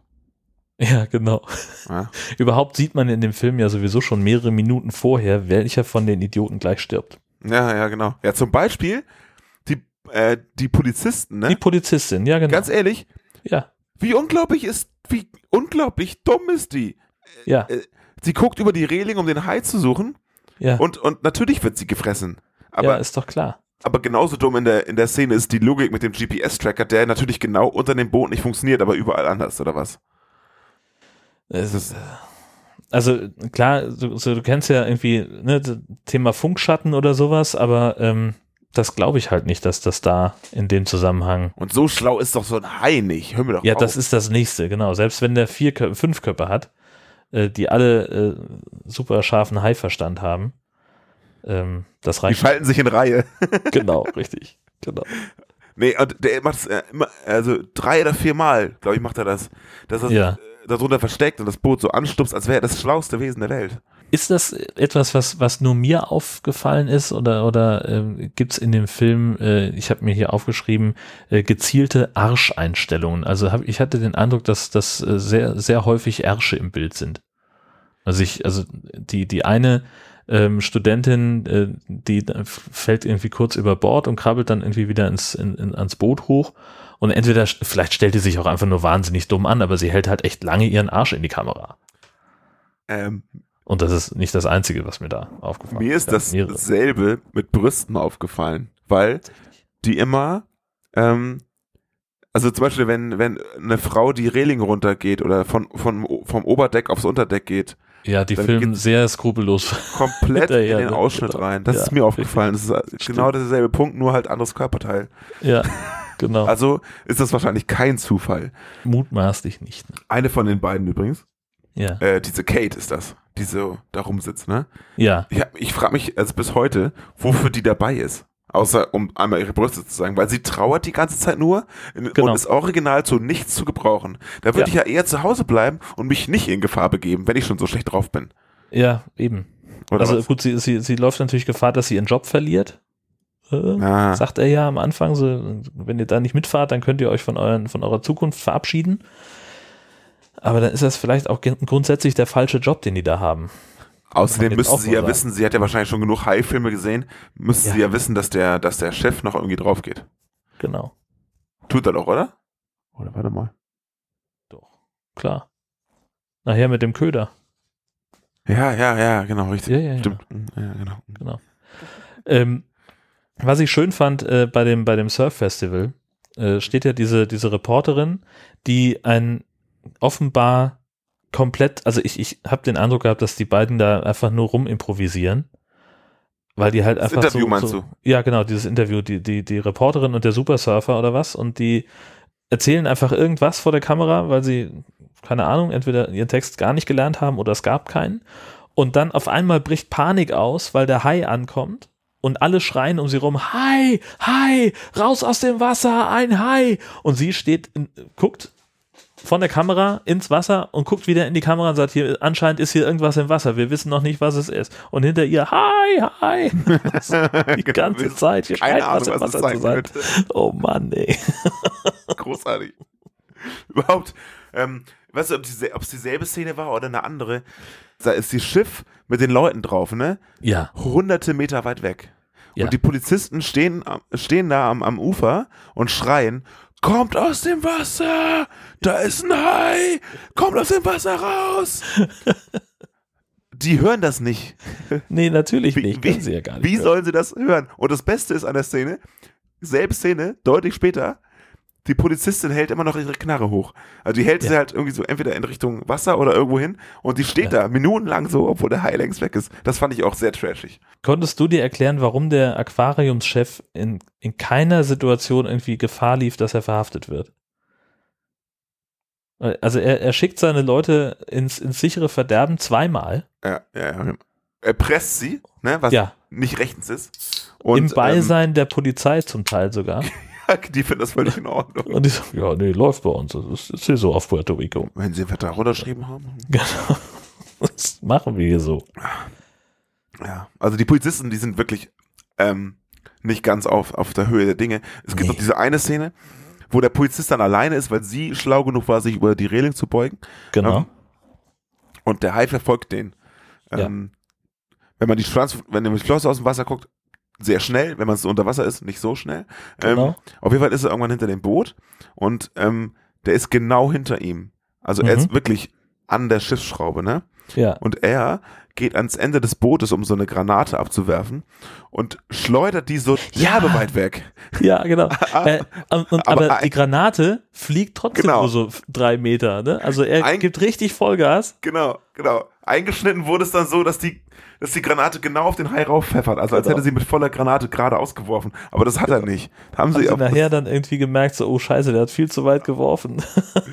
Ja, genau. Ja. Überhaupt sieht man in dem Film ja sowieso schon mehrere Minuten vorher, welcher von den Idioten gleich stirbt. Ja, ja, genau. Ja, zum Beispiel die, äh, die Polizisten, ne? Die Polizistin, ja, genau. Ganz ehrlich, ja, wie unglaublich ist, wie unglaublich dumm ist die. ja, Äh, sie guckt über die Reling, um den Hai zu suchen ja. und, und natürlich wird sie gefressen. Aber, ja, ist doch klar. aber genauso dumm in der, in der Szene ist die Logik mit dem GPS-Tracker, der natürlich genau unter dem Boot nicht funktioniert, aber überall anders, oder was? Ist, also klar, du, so, du kennst ja irgendwie ne, das Thema Funkschatten oder sowas, aber ähm, das glaube ich halt nicht, dass das da in dem Zusammenhang. Und so schlau ist doch so ein Hai nicht. Hör mir doch Ja, auf. das ist das nächste, genau. Selbst wenn der vier, Kö- fünf Köpfe hat, äh, die alle äh, super scharfen Haiverstand haben, ähm, das Die reicht. falten sich in Reihe. genau, richtig. Genau. Nee, und der macht es äh, immer, also drei oder vier Mal, glaube ich, macht er das. Dass er Ja. äh, darunter versteckt und das Boot so anstupst, als wäre er das schlauste Wesen der Welt. Ist das etwas, was, was nur mir aufgefallen ist oder, oder ähm, gibt es in dem Film, äh, ich habe mir hier aufgeschrieben, äh, gezielte Arscheinstellungen? Also hab, ich hatte den Eindruck, dass das äh, sehr, sehr häufig Ärsche im Bild sind. Also ich, also die, die eine ähm, Studentin, äh, die fällt irgendwie kurz über Bord und krabbelt dann irgendwie wieder ins, in, in, ans Boot hoch. Und entweder, vielleicht stellt die sich auch einfach nur wahnsinnig dumm an, aber sie hält halt echt lange ihren Arsch in die Kamera. Ähm, Und das ist nicht das Einzige, was mir da aufgefallen mir ist das mehrere. selbe mit Brüsten aufgefallen, weil die immer, ähm, also zum Beispiel, wenn, wenn eine Frau die Reling runtergeht oder von, von, vom Oberdeck aufs Unterdeck geht, Ja, die filmen sehr skrupellos. komplett in den ne? Ausschnitt Genau. rein. Das Ja, ist mir aufgefallen. Das ist Stimmt. genau derselbe Punkt, nur halt anderes Körperteil. ja, genau. Also ist das wahrscheinlich kein Zufall. Mutmaßlich nicht. Ne? Eine von den beiden übrigens. Ja. Äh, diese Kate ist das, die so da rumsitzt, ne? Ja. Ich, ich frage mich also bis heute, wofür die dabei ist. Außer um einmal ihre Brüste zu sagen, weil sie trauert die ganze Zeit nur Genau. und ist original zu nichts zu gebrauchen. Da würde Ja. ich ja eher zu Hause bleiben und mich nicht in Gefahr begeben, wenn ich schon so schlecht drauf bin. Ja, eben. Oder also was? gut, sie, sie, sie läuft natürlich Gefahr, dass sie ihren Job verliert. Äh, Ah. Sagt er ja am Anfang, so, wenn ihr da nicht mitfahrt, dann könnt ihr euch von, euren, von eurer Zukunft verabschieden. Aber dann ist das vielleicht auch grundsätzlich der falsche Job, den die da haben. Außerdem auch sie ja sagen. wissen, sie hat ja wahrscheinlich schon genug High-Filme gesehen, müsste Ja. sie ja wissen, dass der, dass der Chef noch irgendwie drauf geht. Genau. Tut er doch, oder? Oder warte mal. Doch. Klar. Nachher mit dem Köder. Ja, ja, ja, genau, richtig. Ja, ja, ja. Stimmt. Ja, genau. Genau. Ähm, was ich schön fand äh, bei dem, bei dem Surf Festival, äh, steht ja diese, diese Reporterin, die ein offenbar komplett, also ich, ich habe den Eindruck gehabt, dass die beiden da einfach nur rumimprovisieren. Weil die halt Das einfach Interview so, meinst so, du? Ja, genau, dieses Interview, die, die, die Reporterin und der Supersurfer oder was und die erzählen einfach irgendwas vor der Kamera, weil sie, keine Ahnung, entweder ihren Text gar nicht gelernt haben oder es gab keinen. Und dann auf einmal bricht Panik aus, weil der Hai ankommt und alle schreien um sie rum, Hai, Hai, raus aus dem Wasser, ein Hai. Und sie steht, in, guckt von der Kamera ins Wasser und guckt wieder in die Kamera und sagt, hier, anscheinend ist hier irgendwas im Wasser, wir wissen noch nicht, was es ist. Und hinter ihr, Hai, Hai. die Genau, ganze Zeit, hier Keine was Ahnung, was es Wasser zu sein. Oh Mann, ey. Großartig. Überhaupt, ähm, weißt du, ob es ob es dieselbe Szene war oder eine andere? Da ist die Schiff mit den Leuten drauf, ne? Ja, Hunderte Meter weit weg. Ja. Und die Polizisten stehen, stehen da am, am Ufer und schreien, kommt aus dem Wasser, da ist ein Hai, kommt aus dem Wasser raus. die hören das nicht. nee, natürlich Wie, nicht. wie, sie ja gar nicht. wie hören. sollen sie das hören? Und das Beste ist an der Szene, selbe Szene, deutlich später, die Polizistin hält immer noch ihre Knarre hoch. Also die hält Ja. sie halt irgendwie so entweder in Richtung Wasser oder irgendwo hin und die steht da minutenlang so, obwohl der Hai längst weg ist. Das fand ich auch sehr trashig. Konntest du dir erklären, warum der Aquariumschef in, in keiner Situation irgendwie Gefahr lief, dass er verhaftet wird? Also er, er schickt seine Leute ins, ins sichere Verderben zweimal. Ja, ja, ja. Er presst sie, ne, was Ja. nicht rechtens ist. Und, Im Beisein der Polizei zum Teil sogar. Die finden das völlig in Ordnung. Und die so, ja, nee, läuft bei uns. Das ist, hier so auf Puerto Rico. Wenn sie einen Vertrag unterschrieben haben. Genau. Das machen wir hier so. Ja, also die Polizisten, die sind wirklich ähm, nicht ganz auf, auf der Höhe der Dinge. Es gibt Nee. noch diese eine Szene, wo der Polizist dann alleine ist, weil sie schlau genug war, sich über die Reling zu beugen. Genau. Ähm, und der Hai verfolgt den. Ähm, Wenn man die Schwanz, wenn man die Flosse aus dem Wasser guckt, sehr schnell. Wenn man es unter Wasser ist, nicht so schnell. Ähm, Genau. auf jeden Fall ist er irgendwann hinter dem Boot und ähm, der ist genau hinter ihm. Also er Mhm. ist wirklich an der Schiffsschraube, ne? Ja. Und er geht ans Ende des Bootes, um so eine Granate abzuwerfen und schleudert die so Ja. weit weg. Ja, genau. äh, und, und, aber, Aber die Granate fliegt trotzdem Genau. nur so drei Meter. Ne? Also er Ein- gibt richtig Vollgas. Genau, genau. Eingeschnitten wurde es dann so, dass die, dass die Granate genau auf den Hai raufpfeffert. Also als Genau. hätte sie mit voller Granate gerade ausgeworfen. Aber das hat er nicht. Da haben Haben sie, sie nachher dann irgendwie gemerkt, so, oh scheiße, der hat viel zu weit geworfen.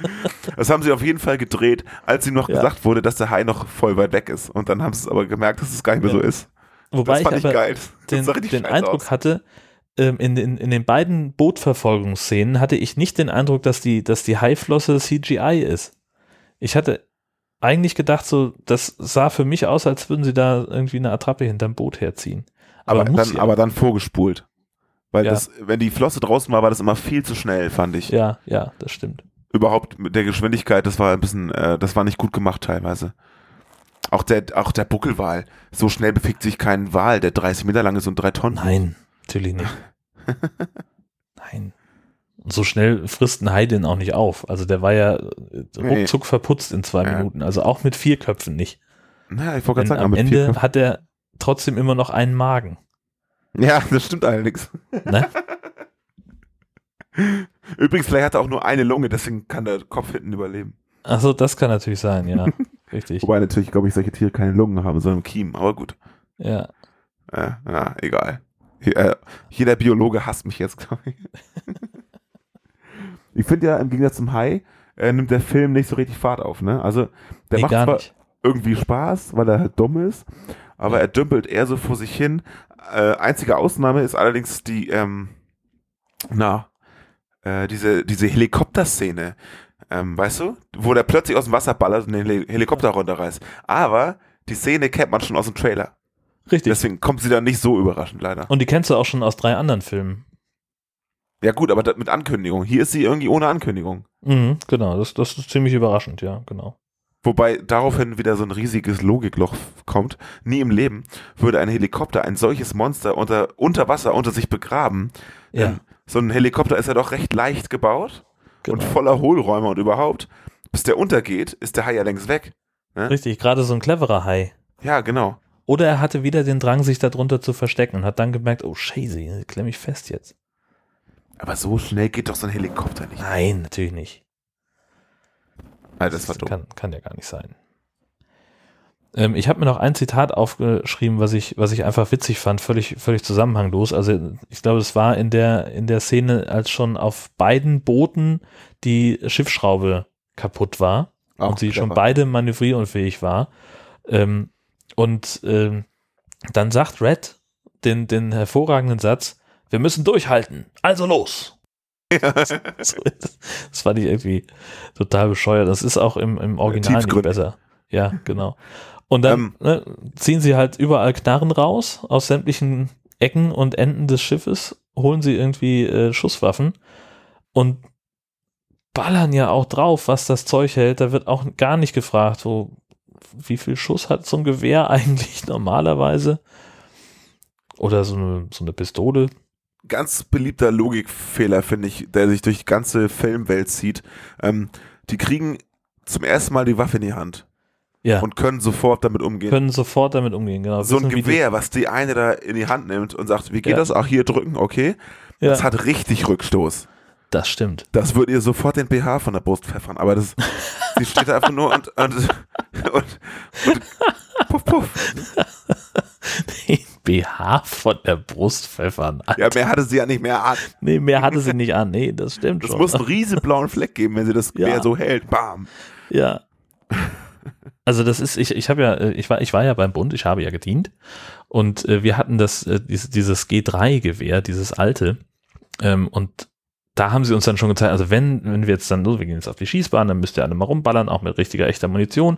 das haben sie auf jeden Fall gedreht, als ihm noch Ja. gesagt wurde, dass der Hai noch voll weit weg ist. Und dann haben sie es aber gemerkt, dass es gar nicht mehr Ja. so ist. Wobei das fand ich ich, aber den, den Eindruck aus. hatte, ähm, in, den, in den beiden Bootverfolgungsszenen hatte ich nicht den Eindruck, dass die, dass die Haiflosse CGI ist. Ich hatte eigentlich gedacht, so, das sah für mich aus, als würden sie da irgendwie eine Attrappe hinterm Boot herziehen. aber, muss dann, sie aber dann vorgespult. Weil Ja. das, wenn die Flosse draußen war, war das immer viel zu schnell, fand ich. Ja, ja, das stimmt. Überhaupt mit der Geschwindigkeit, das war ein bisschen, äh, das war nicht gut gemacht teilweise. Auch der, auch der Buckelwal. So schnell bewegt sich kein Wal, der 30 Meter lang ist und drei Tonnen. Nein, natürlich nicht. Nein. Und so schnell frisst ein Hai den auch nicht auf. Also der war ja ruckzuck verputzt in zwei Ja. Minuten. Also auch mit vier Köpfen nicht. Naja, ich wollte gerade sagen, am Ende hat er trotzdem immer noch einen Magen. Ja, das stimmt allerdings. Ne? Übrigens, vielleicht hat er auch nur eine Lunge, deswegen kann der Kopf hinten überleben. Achso, das kann natürlich sein, ja. Richtig. Wobei natürlich, glaube ich, solche Tiere keine Lungen haben, sondern Kiemen. Aber gut. Ja. Äh, ja, egal. Hier, äh, jeder Biologe hasst mich jetzt, glaube ich. ich finde ja, im Gegensatz zum Hai, äh, nimmt der Film nicht so richtig Fahrt auf, ne? Also, der nee, macht zwar nicht. irgendwie Spaß, weil er halt dumm ist, aber Ja. er dümpelt eher so vor sich hin. Äh, einzige Ausnahme ist allerdings die, ähm, na, äh, diese, diese Helikopterszene, ähm, weißt du, wo der plötzlich aus dem Wasser ballert und den Heli Helikopter runterreißt. Aber die Szene kennt man schon aus dem Trailer. Richtig. Deswegen kommt sie dann nicht so überraschend, leider. Und die kennst du auch schon aus drei anderen Filmen. Ja gut, aber mit Ankündigung. Hier ist sie irgendwie ohne Ankündigung. Mhm, genau, das, das ist ziemlich überraschend, ja, genau. Wobei daraufhin wieder so ein riesiges Logikloch kommt. Nie im Leben würde ein Helikopter ein solches Monster unter, unter Wasser unter sich begraben. Ja, so ein Helikopter ist ja doch recht leicht gebaut genau. und voller Hohlräume und überhaupt. Bis der untergeht, ist der Hai ja längst weg. Richtig, gerade so ein cleverer Hai. Ja, genau. Oder er hatte wieder den Drang, sich darunter zu verstecken und hat dann gemerkt, oh Scheiße, klemm ich fest jetzt. Aber so schnell geht doch so ein Helikopter nicht. Nein, natürlich nicht. Ah, das war dumm. Kann, kann ja gar nicht sein. Ähm, ich habe mir noch ein Zitat aufgeschrieben, was ich, was ich einfach witzig fand, völlig, völlig zusammenhanglos. Also ich glaube, es war in der, in der Szene, als schon auf beiden Booten die Schiffsschraube kaputt war Auch und sie schon clever. beide manövrierunfähig war. Ähm, und ähm, dann sagt Red den, den hervorragenden Satz, wir müssen durchhalten, also los. Das, das fand ich irgendwie total bescheuert. Das ist auch im, im Original nicht besser. Ja, genau. Und dann Ähm. ne, ziehen sie halt überall Knarren raus aus sämtlichen Ecken und Enden des Schiffes, holen sie irgendwie äh, Schusswaffen und ballern ja auch drauf, was das Zeug hält. Da wird auch gar nicht gefragt, so, wie viel Schuss hat so ein Gewehr eigentlich normalerweise? Oder so eine, so eine Pistole. Ganz beliebter Logikfehler, finde ich, der sich durch die ganze Filmwelt zieht. Ähm, die kriegen zum ersten Mal die Waffe in die Hand Ja, und können sofort damit umgehen. können sofort damit umgehen, genau. so ein Wissen, wie die- Gewehr, was die eine da in die Hand nimmt und sagt, wie geht Ja. das? Ach, hier drücken, okay. Ja. Das hat richtig Rückstoß. Das stimmt. Das würde ihr sofort den BH von der Brust pfeffern, aber das, sie steht da einfach nur und, und, und, und puff, puff. Den BH von der Brust pfeffern. Ja, mehr hatte sie ja nicht mehr an. Nee, mehr hatte sie nicht an. Nee, das stimmt Das schon. muss einen riesen blauen Fleck geben, wenn sie das Ja. Gewehr so hält. Bam. Ja. Also das ist, ich, ich habe ja, äh, ich war, ich war ja beim Bund, ich habe ja gedient und äh, wir hatten das, äh, dieses, dieses G3-Gewehr, dieses alte, ähm, und da haben sie uns dann schon gezeigt, also wenn, wenn wir jetzt dann, so, wir gehen jetzt auf die Schießbahn, dann müsst ihr alle mal rumballern, auch mit richtiger, echter Munition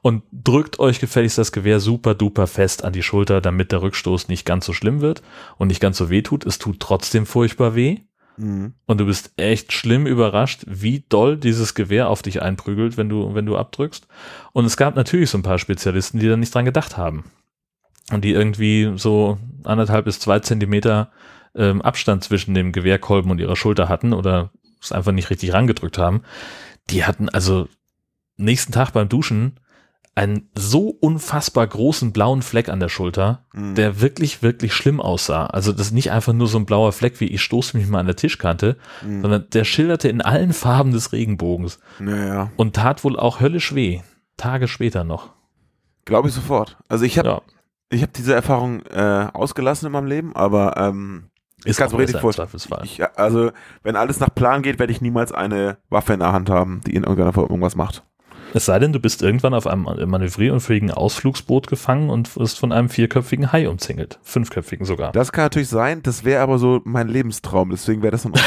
und drückt euch gefälligst das Gewehr super duper fest an die Schulter, damit der Rückstoß nicht ganz so schlimm wird und nicht ganz so weh tut. Es tut trotzdem furchtbar weh. Mhm. Und du bist echt schlimm überrascht, wie doll dieses Gewehr auf dich einprügelt, wenn du, wenn du abdrückst. Und es gab natürlich so ein paar Spezialisten, die da nicht dran gedacht haben. Und die irgendwie so anderthalb bis zwei Zentimeter ähm, Abstand zwischen dem Gewehrkolben und ihrer Schulter hatten oder es einfach nicht richtig rangedrückt haben. Die hatten also nächsten Tag beim Duschen einen so unfassbar großen blauen Fleck an der Schulter, Mhm. der wirklich, wirklich schlimm aussah. Also das ist nicht einfach nur so ein blauer Fleck, wie ich stoße mich mal an der Tischkante, Mhm. sondern der schilderte in allen Farben des Regenbogens Naja, und tat wohl auch höllisch weh. Tage später noch. glaube ich sofort. Also ich habe Ja, ich hab diese Erfahrung äh, ausgelassen in meinem Leben, aber ähm, ist mir richtig vorstellen. Ich, also wenn alles nach Plan geht, werde ich niemals eine Waffe in der Hand haben, die in irgendeiner Form irgendwas macht. Es sei denn, du bist irgendwann auf einem manövrierunfähigen Ausflugsboot gefangen und wirst von einem vierköpfigen Hai umzingelt. Fünfköpfigen sogar. Das kann natürlich sein, das wäre aber so mein Lebenstraum, deswegen wäre das dann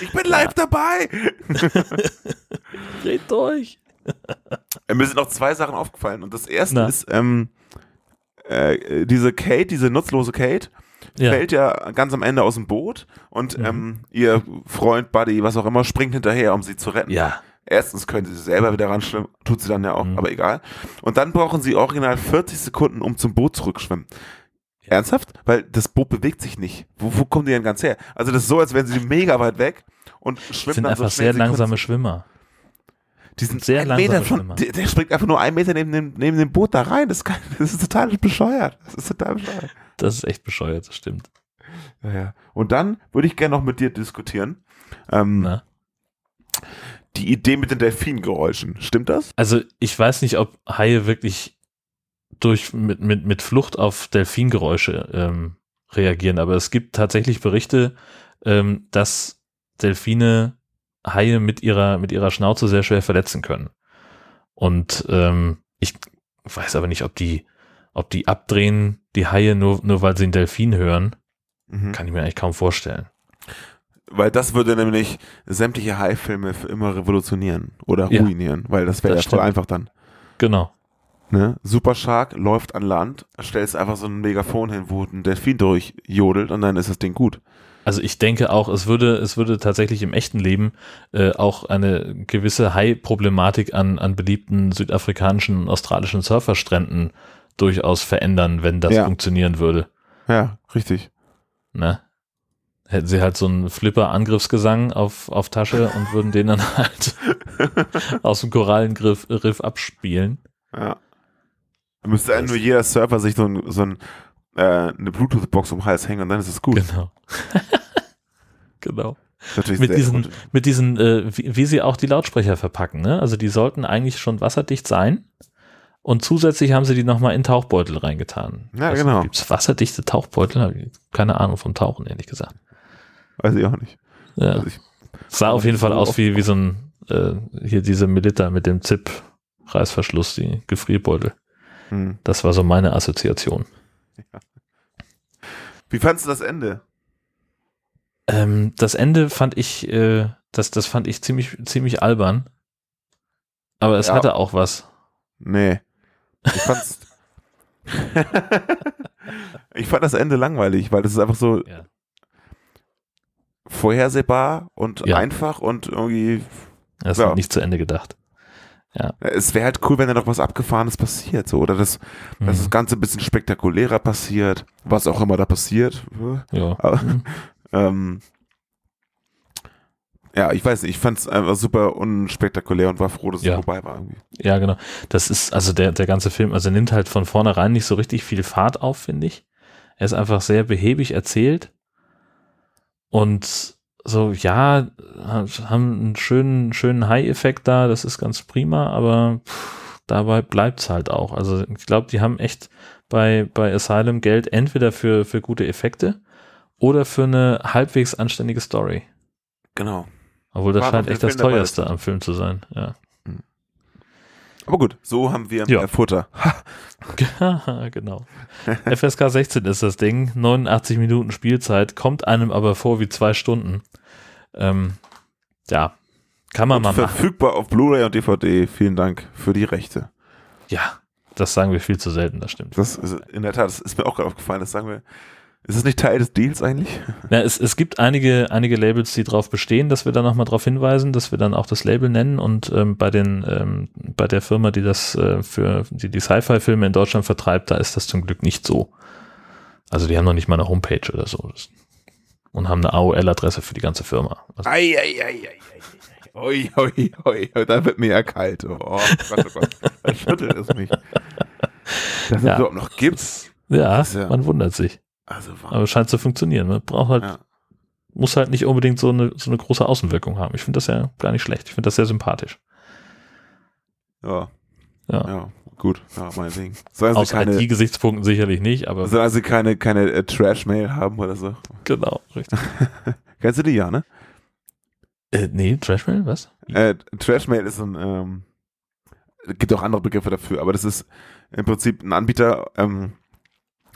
Ich bin live dabei! Dreht durch. Äh, Mir sind noch zwei Sachen aufgefallen. Und das erste Na. ist, ähm, äh, diese Kate, diese nutzlose Kate, Ja. fällt ja ganz am Ende aus dem Boot und Mhm. ähm, ihr Freund, Buddy, was auch immer, springt hinterher, um sie zu retten. Ja. Erstens können sie selber wieder ranschwimmen, tut sie dann ja auch, Mhm. aber egal. Und dann brauchen sie original 40 Sekunden, um zum Boot zurückschwimmen. Ernsthaft? Weil das Boot bewegt sich nicht. Wo, wo kommen die denn ganz her? Also das ist so, als wären sie mega weit weg und schwimmen sind dann einfach so sehr langsame Schwimmer. Die sind sehr ein langsame Meter von, der, der springt einfach nur einen Meter neben dem, neben dem Boot da rein. Das, kann, das ist total bescheuert. Das ist total bescheuert. Das ist echt bescheuert, das stimmt. Ja, ja. Und dann würde ich gerne noch mit dir diskutieren. Ähm, Na? die Idee mit den Delfingeräuschen. Stimmt das? Also ich weiß nicht, ob Haie wirklich durch mit, mit, mit Flucht auf Delfingeräusche ähm, reagieren, aber es gibt tatsächlich Berichte, ähm, dass Delfine Haie mit ihrer, mit ihrer Schnauze sehr schwer verletzen können. Und ähm, ich weiß aber nicht, ob die, ob die abdrehen, die Haie, nur, nur weil sie einen Delfin hören, Mhm. kann ich mir eigentlich kaum vorstellen. Weil das würde nämlich sämtliche Hai-Filme für immer revolutionieren oder Ja. ruinieren, weil das wäre ja voll einfach dann. Genau. Ne? Super Shark läuft an Land, stellst einfach so ein Megafon hin, wo ein Delfin durchjodelt und dann ist das Ding gut. Also ich denke auch, es würde, es würde tatsächlich im echten Leben äh, auch eine gewisse Hai-Problematik an, an beliebten südafrikanischen und australischen Surferstränden durchaus verändern, wenn das Ja. funktionieren würde. Ja, richtig. Ne? Hätten sie halt so einen Flipper-Angriffsgesang auf, auf Tasche und würden den dann halt aus dem Korallengriff Riff abspielen. Ja. Da müsste nur jeder Surfer sich so, ein, so ein, äh, eine Bluetooth-Box um den Hals hängen und dann ist es gut. Genau. genau. Mit diesen, gut. mit diesen, äh, wie, wie sie auch die Lautsprecher verpacken. Ne? Also die sollten eigentlich schon wasserdicht sein. Und zusätzlich haben sie die nochmal in Tauchbeutel reingetan. Ja, genau. Gibt es wasserdichte Tauchbeutel? Keine Ahnung vom Tauchen, ehrlich gesagt. Weiß ich auch nicht. Ja. Also ich, Sah auf jeden Fall so aus wie, wie so ein, äh, hier diese Melitta mit dem Zip-Reißverschluss, die Gefrierbeutel. hm. Das war so meine Assoziation. Wie fandst du das Ende? Ähm, das Ende fand ich, äh, das, das fand ich ziemlich, ziemlich albern. Aber es Ja. hatte auch was. Nee. Ich fand's. ich fand das Ende langweilig, weil das ist einfach so Ja. vorhersehbar und Ja. einfach und irgendwie. Das Ja. nicht zu Ende gedacht. Es wäre halt cool, wenn da noch was Abgefahrenes passiert, so. Oder dass, dass das Mhm. Ganze ein bisschen spektakulärer passiert, was auch immer da passiert. Ja. Aber, Mhm. ähm, ja, ich weiß nicht, ich fand es einfach super unspektakulär und war froh, dass es Ja. vorbei war irgendwie. Ja, genau. Das ist, also der, der ganze Film, also nimmt halt von vornherein nicht so richtig viel Fahrt auf, finde ich. Er ist einfach sehr behäbig erzählt Und so, ja, haben einen schönen, schönen High-Effekt da, das ist ganz prima, aber pff, dabei bleibt's halt auch. Also ich glaube, die haben echt bei, bei Asylum Geld entweder für, für gute Effekte oder für eine halbwegs anständige Story. Genau. Obwohl das War scheint echt das teuerste am Film zu sein. Ja. Aber gut, so haben wir Ja. mehr Futter. genau. FSK 16 ist das Ding. 89 Minuten Spielzeit, kommt einem aber vor wie zwei Stunden. Ähm, ja, kann man Und mal machen. verfügbar auf Blu-ray und DVD. Vielen Dank für die Rechte. Ja, das sagen wir viel zu selten, das stimmt. Das ist in der Tat, das ist mir auch gerade aufgefallen. Das sagen wir. Ist das nicht Teil des Deals eigentlich? Ja, es, es gibt einige, einige Labels, die darauf bestehen, dass wir da nochmal drauf hinweisen, dass wir dann auch das Label nennen und ähm, bei den ähm, bei der Firma, die das äh, für die, die Sci-Fi-Filme in Deutschland vertreibt, da ist das zum Glück nicht so. Also die haben noch nicht mal eine Homepage oder so. Das, und haben eine AOL-Adresse für die ganze Firma. Also, Ei, ei, ei, ei. Oi, oi, oi. Da wird mir ja kalt. Oh Gott, oh Gott. Da schüttelt es mich. Dass es Ja. überhaupt noch gibt. ja, ja- man wundert sich. Also, Aber es scheint zu funktionieren. Man braucht halt, Ja. muss halt nicht unbedingt so eine, so eine große Außenwirkung haben. Ich finde das ja gar nicht schlecht. Ich finde das sehr sympathisch. ja. Ja. Ja, gut. Ja, meinetwegen. Solange Aus IT-Gesichtspunkten sicherlich nicht, aber solange sie keine, keine äh, Trash-Mail haben oder so. genau, richtig. Kennst du die ja, ne? Äh, nee, Trashmail, was? Äh, Trashmail ist ein, ähm, gibt auch andere Begriffe dafür, aber das ist im Prinzip ein Anbieter, ähm,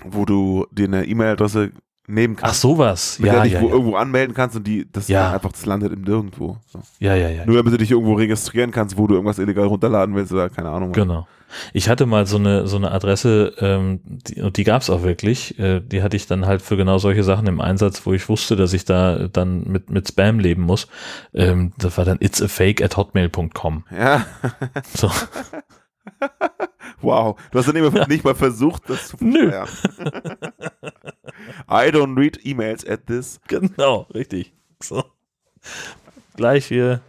wo du dir eine E-Mail-Adresse nehmen Ach, kannst, sowas. mit Ja, der dich ja, wo ja. irgendwo anmelden kannst und die, das Ja. einfach, das landet im Nirgendwo. So. ja, ja, ja. Nur damit du dich irgendwo registrieren kannst, wo du irgendwas illegal runterladen willst oder keine Ahnung. Genau. Ich hatte mal so eine, so eine Adresse, ähm, die, und die gab es auch wirklich. Äh, die hatte ich dann halt für genau solche Sachen im Einsatz, wo ich wusste, dass ich da dann mit, mit Spam leben muss. Ähm, das war dann it's a fake at hotmail.com. Ja, So. wow. Du hast dann nicht mal, nicht mal versucht, das zu Nö. versteuern. I don't read emails at this. Genau, richtig. So. Gleich hier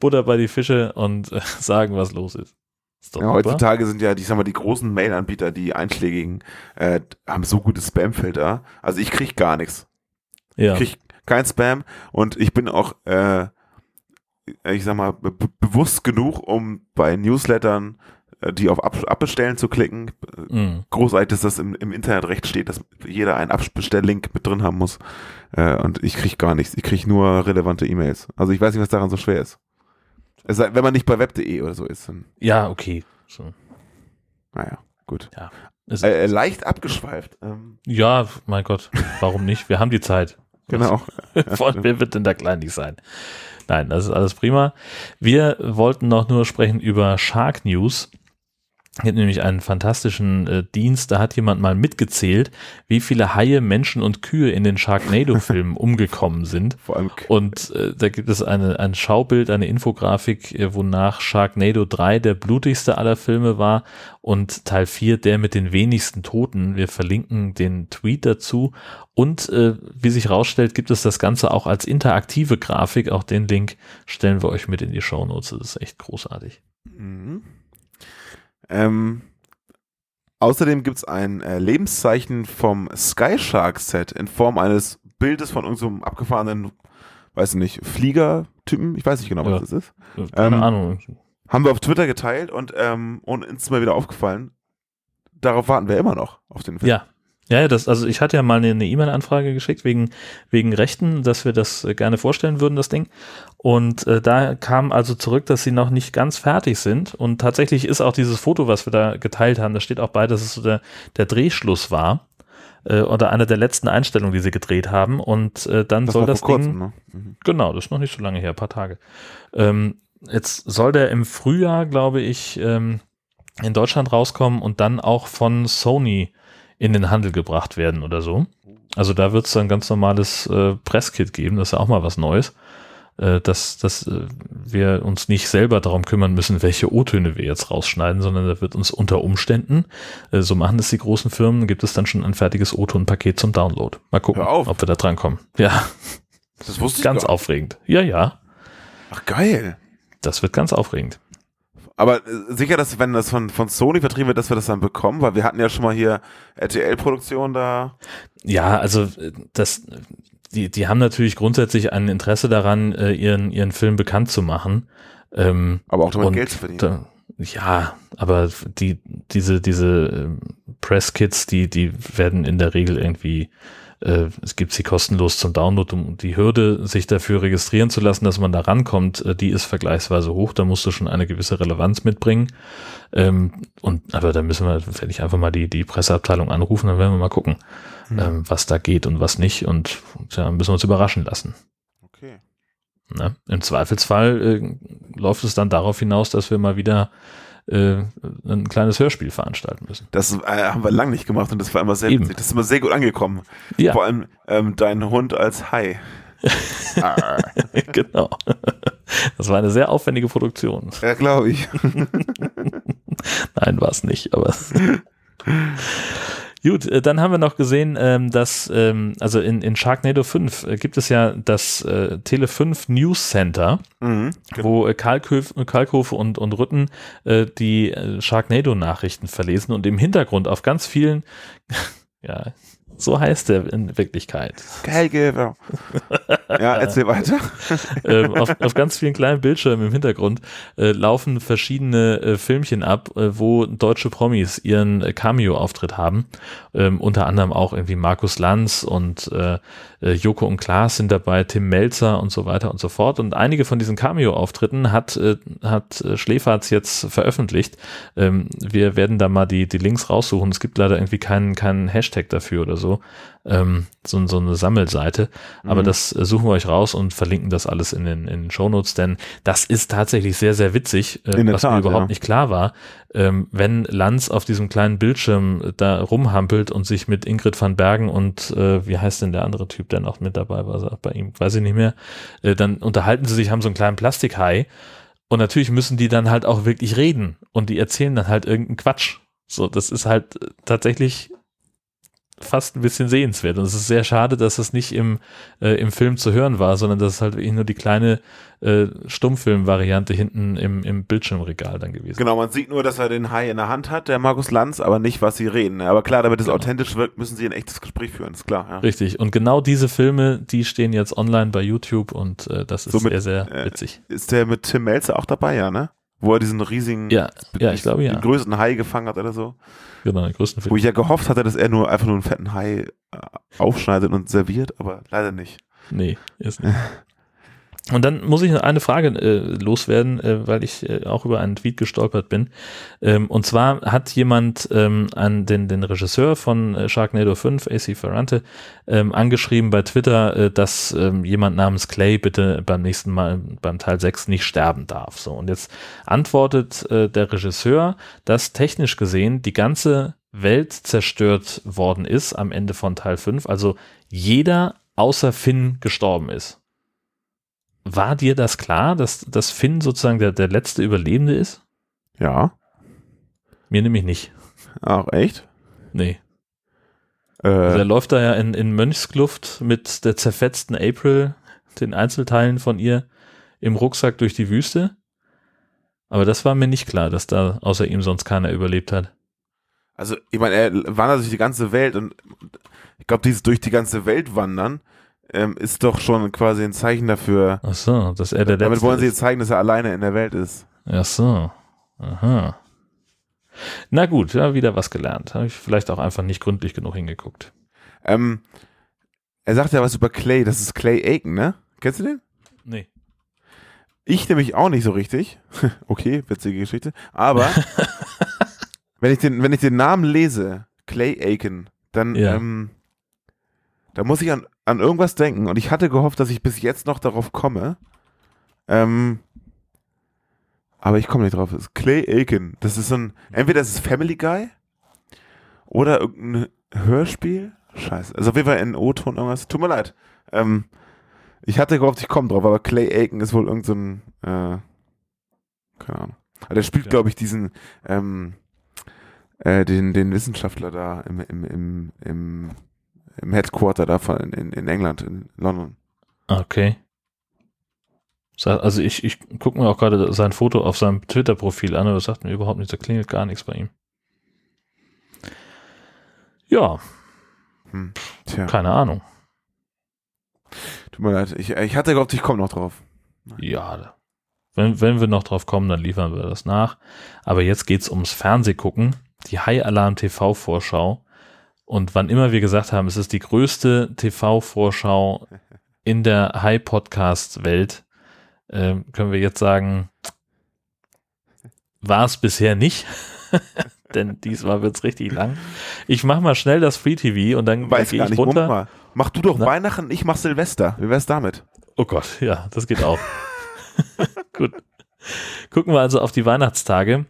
Butter bei die Fische und äh, sagen, was los ist. ist Ja, heutzutage sind ja, die, sag mal, die großen Mail-Anbieter, die einschlägigen, äh, haben so gute Spam-Filter. Also ich krieg gar nichts. ja. Ich krieg kein Spam und ich bin auch, äh, ich sag mal, be bewusst genug, um bei Newslettern, die auf Ab Abbestellen zu klicken. Mhm. Großartig, dass das im, im Internetrecht steht, dass jeder einen Abbestelllink mit drin haben muss. Äh, und ich krieg gar nichts. Ich krieg nur relevante E-Mails. Also ich weiß nicht, was daran so schwer ist. Es sei, wenn man nicht bei web.de oder so ist, dann, ja, okay. So. naja, gut. Ist, Äh, äh, leicht abgeschweift. Ähm, ja, mein Gott, warum nicht? Wir haben die Zeit. genau. Von wer wird denn da klein nicht sein? Nein, das ist alles prima. Wir wollten noch nur sprechen über Shark News. Gibt nämlich einen fantastischen äh, Dienst, da hat jemand mal mitgezählt, wie viele Haie, Menschen und Kühe in den Sharknado-Filmen umgekommen sind. Vor allem Und äh, da gibt es eine, ein Schaubild, eine Infografik, äh, wonach Sharknado 3 der blutigste aller Filme war und Teil 4 der mit den wenigsten Toten. Wir verlinken den Tweet dazu. Und äh, wie sich rausstellt, gibt es das Ganze auch als interaktive Grafik. Auch den Link stellen wir euch mit in die Show Notes. Das ist echt großartig. Mhm. Ähm, außerdem gibt es ein äh, Lebenszeichen vom Sky Shark Set in Form eines Bildes von irgendeinem abgefahrenen, weiß ich nicht, Fliegertypen. Ich weiß nicht genau, was Ja. das ist. Keine Ähm, Ahnung. Haben wir auf Twitter geteilt und, ähm, und uns mal wieder aufgefallen. Darauf warten wir immer noch auf den Film. Ja. Ja, ja, das, also ich hatte ja mal eine E-Mail-Anfrage geschickt wegen, wegen Rechten, dass wir das äh, gerne vorstellen würden, das Ding. Und äh, da kam also zurück, dass sie noch nicht ganz fertig sind. Und tatsächlich ist auch dieses Foto, was wir da geteilt haben, da steht auch bei, dass es so der, der Drehschluss war. Äh, oder eine der letzten Einstellungen, die sie gedreht haben. Und äh, dann Das soll das Ding. kurzem, ne? Mhm. Genau, das ist noch nicht so lange her, ein paar Tage. Ähm, jetzt soll der im Frühjahr, glaube ich, ähm, in Deutschland rauskommen und dann auch von Sony in den Handel gebracht werden oder so. Also da wird es dann ganz normales äh, Presskit geben, das ist ja auch mal was Neues, äh, dass, dass äh, wir uns nicht selber darum kümmern müssen, welche O-Töne wir jetzt rausschneiden, sondern da wird uns unter Umständen, äh, so machen das die großen Firmen, gibt es dann schon ein fertiges O-Ton-Paket zum Download. Mal gucken, ob wir da dran kommen. Ja, Das wusste ich ganz aufregend. Ja, ja. Ach, geil. Das wird ganz aufregend. Aber äh, sicher, dass wenn das von, von Sony vertrieben wird, dass wir das dann bekommen, weil wir hatten ja schon mal hier RTL-Produktion da. Ja, also äh, das, die, die haben natürlich grundsätzlich ein Interesse daran, äh, ihren, ihren Film bekannt zu machen. Ähm, Aber auch damit und Geld zu verdienen. Ja, aber die, diese, diese ähm, Press-Kits, die, die werden in der Regel irgendwie, äh, es gibt sie kostenlos zum Download und die Hürde, sich dafür registrieren zu lassen, dass man da rankommt, äh, die ist vergleichsweise hoch. Da musst du schon eine gewisse Relevanz mitbringen. Ähm, und, aber da müssen wir, werde ich einfach mal die, die Presseabteilung anrufen, dann werden wir mal gucken, ähm, was da geht und was nicht. Und, ja, müssen wir uns überraschen lassen. Okay. Ne? Im Zweifelsfall äh, läuft es dann darauf hinaus, dass wir mal wieder äh, ein kleines Hörspiel veranstalten müssen. Das äh, haben wir lang nicht gemacht und das war immer sehr Eben. Das ist immer sehr gut angekommen. Ja. Vor allem ähm, dein Hund als Hai. Ah, genau. Das war eine sehr aufwendige Produktion. ja, glaube ich. Nein, war es nicht, aber. Gut, äh, dann haben wir noch gesehen, ähm, dass, ähm, also in, in Sharknado 5 äh, gibt es ja das äh, Tele 5 News Center, Mhm. wo äh, Kalkhöf, Kalkhofe und, und Rütten die Sharknado-Nachrichten verlesen und im Hintergrund auf ganz vielen, ja, so heißt er in Wirklichkeit, Geil, Geber. Ja, erzähl weiter. ähm, auf, auf ganz vielen kleinen Bildschirmen im Hintergrund äh, laufen verschiedene äh, Filmchen ab, äh, wo deutsche Promis ihren äh, Cameo-Auftritt haben. Ähm, unter anderem auch irgendwie Markus Lanz und äh, Joko und Klaas sind dabei, Tim Melzer und so weiter und so fort. Und einige von diesen Cameo-Auftritten hat, äh, hat äh, Schläferz jetzt veröffentlicht. Ähm, wir werden da mal die, die Links raussuchen. Es gibt leider irgendwie keinen, keinen Hashtag dafür oder so. Ähm, so, so eine Sammelseite. Aber das äh, suchen wir euch raus und verlinken das alles in den, in den Shownotes, denn das ist tatsächlich sehr, sehr witzig, äh, was mir Tat, überhaupt ja. nicht klar war. Ähm, wenn Lanz auf diesem kleinen Bildschirm äh, da rumhampelt und sich mit Ingrid van Bergen und äh, wie heißt denn der andere Typ, der noch mit dabei war, bei ihm, weiß ich nicht mehr, äh, dann unterhalten sie sich, haben so einen kleinen Plastikhai und natürlich müssen die dann halt auch wirklich reden und die erzählen dann halt irgendeinen Quatsch. So, das ist halt äh, tatsächlich fast ein bisschen sehenswert. Und es ist sehr schade, dass das nicht im, äh, im Film zu hören war, sondern dass es halt wirklich nur die kleine äh, Stummfilm-Variante hinten im, im Bildschirmregal dann gewesen ist. Genau, man sieht nur, dass er den Hai in der Hand hat, der Markus Lanz, aber nicht, was sie reden. Aber klar, damit es Genau. authentisch wirkt, müssen sie ein echtes Gespräch führen, ist klar. Ja. Richtig. Und genau diese Filme, die stehen jetzt online bei YouTube und äh, das ist Somit, sehr, sehr äh, witzig. Ist der mit Tim Melzer auch dabei, ja, ne? Wo er diesen riesigen, Ja, ja, ich glaube ja. den größten Hai gefangen hat oder so. Genau, den größten Wo Film. ich ja gehofft hatte, dass er nur einfach nur einen fetten Hai äh, aufschneidet und serviert, aber leider nicht. Nee, ist nicht. Und dann muss ich noch eine Frage äh, loswerden, äh, weil ich äh, auch über einen Tweet gestolpert bin. Ähm, und zwar hat jemand ähm, an den, den Regisseur von äh, Sharknado 5, AC Ferrante, ähm, angeschrieben bei Twitter, äh, dass ähm, jemand namens Clay bitte beim nächsten Mal beim Teil 6 nicht sterben darf. So, und jetzt antwortet äh, der Regisseur, dass technisch gesehen die ganze Welt zerstört worden ist am Ende von Teil 5. Also jeder außer Finn gestorben ist. War dir das klar, dass, dass Finn sozusagen der, der letzte Überlebende ist? Ja. Mir nämlich nicht. Auch echt? Nee. Also er Äh, läuft da ja in, in Mönchskluft mit der zerfetzten April, den Einzelteilen von ihr, im Rucksack durch die Wüste. Aber das war mir nicht klar, dass da außer ihm sonst keiner überlebt hat. also, ich meine, er wandert durch die ganze Welt und ich glaube, dieses durch die ganze Welt wandern ähm, ist doch schon quasi ein Zeichen dafür. Ach so, dass er der Damit letzte wollen sie jetzt zeigen, dass er alleine in der Welt ist. Ach so. Aha. Na gut, ja, wieder was gelernt. Habe ich vielleicht auch einfach nicht gründlich genug hingeguckt. Ähm, er sagt ja was über Clay, das ist Clay Aiken, ne? Kennst du den? Nee. Ich nämlich auch nicht so richtig. okay, witzige Geschichte. Aber wenn ich den, wenn ich den Namen lese, Clay Aiken, dann, Ja. ähm, da muss ich an, an irgendwas denken. Und ich hatte gehofft, dass ich bis jetzt noch darauf komme. Ähm, aber ich komme nicht drauf. Es ist Clay Aiken. Das ist so ein, entweder ist es Family Guy oder irgendein Hörspiel. Scheiße. Also auf jeden Fall in O-Ton irgendwas. Tut mir leid. Ähm, ich hatte gehofft, ich komme drauf, aber Clay Aiken ist wohl irgend so ein, äh, keine Ahnung. Aber der spielt, Ja. glaube ich, diesen, ähm, äh, den, den Wissenschaftler da im, im, im, im, im Headquarter da von, in, in England, in London. Okay. Also ich, ich gucke mir auch gerade sein Foto auf seinem Twitter-Profil an, aber das sagt mir überhaupt nichts, da klingelt gar nichts bei ihm. Ja, Hm. Tja. keine Ahnung. Tut mir leid. Ich, ich hatte gehofft, ich komme noch drauf. Ja, wenn, wenn wir noch drauf kommen, dann liefern wir das nach. Aber jetzt geht's ums Fernsehgucken, die High Alarm TV Vorschau. Und wann immer wir gesagt haben, es ist die größte TV-Vorschau in der High Podcast Welt, äh, können wir jetzt sagen, war es bisher nicht. Denn diesmal wird's richtig lang. Ich mach mal schnell das Free TV und dann Weiß gehe ich nicht. runter. Mach du doch Na? Weihnachten, ich mach Silvester. Wie wär's damit? Oh Gott, ja, das geht auch. Gut. Gucken wir also auf die Weihnachtstage.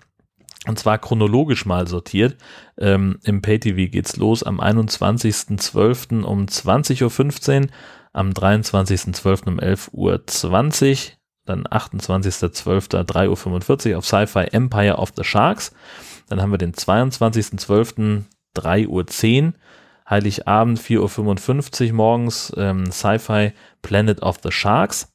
Und zwar chronologisch mal sortiert. Ähm, Im PayTV geht's los am 21.12. um 20.15 Uhr, am 23.12. um 11.20 Uhr, dann 28.12. 3.45 Uhr auf Sci-Fi Empire of the Sharks. Dann haben wir den 22.12. 3.10 Uhr, Heiligabend 4.55 Uhr morgens, ähm, Sci-Fi Planet of the Sharks.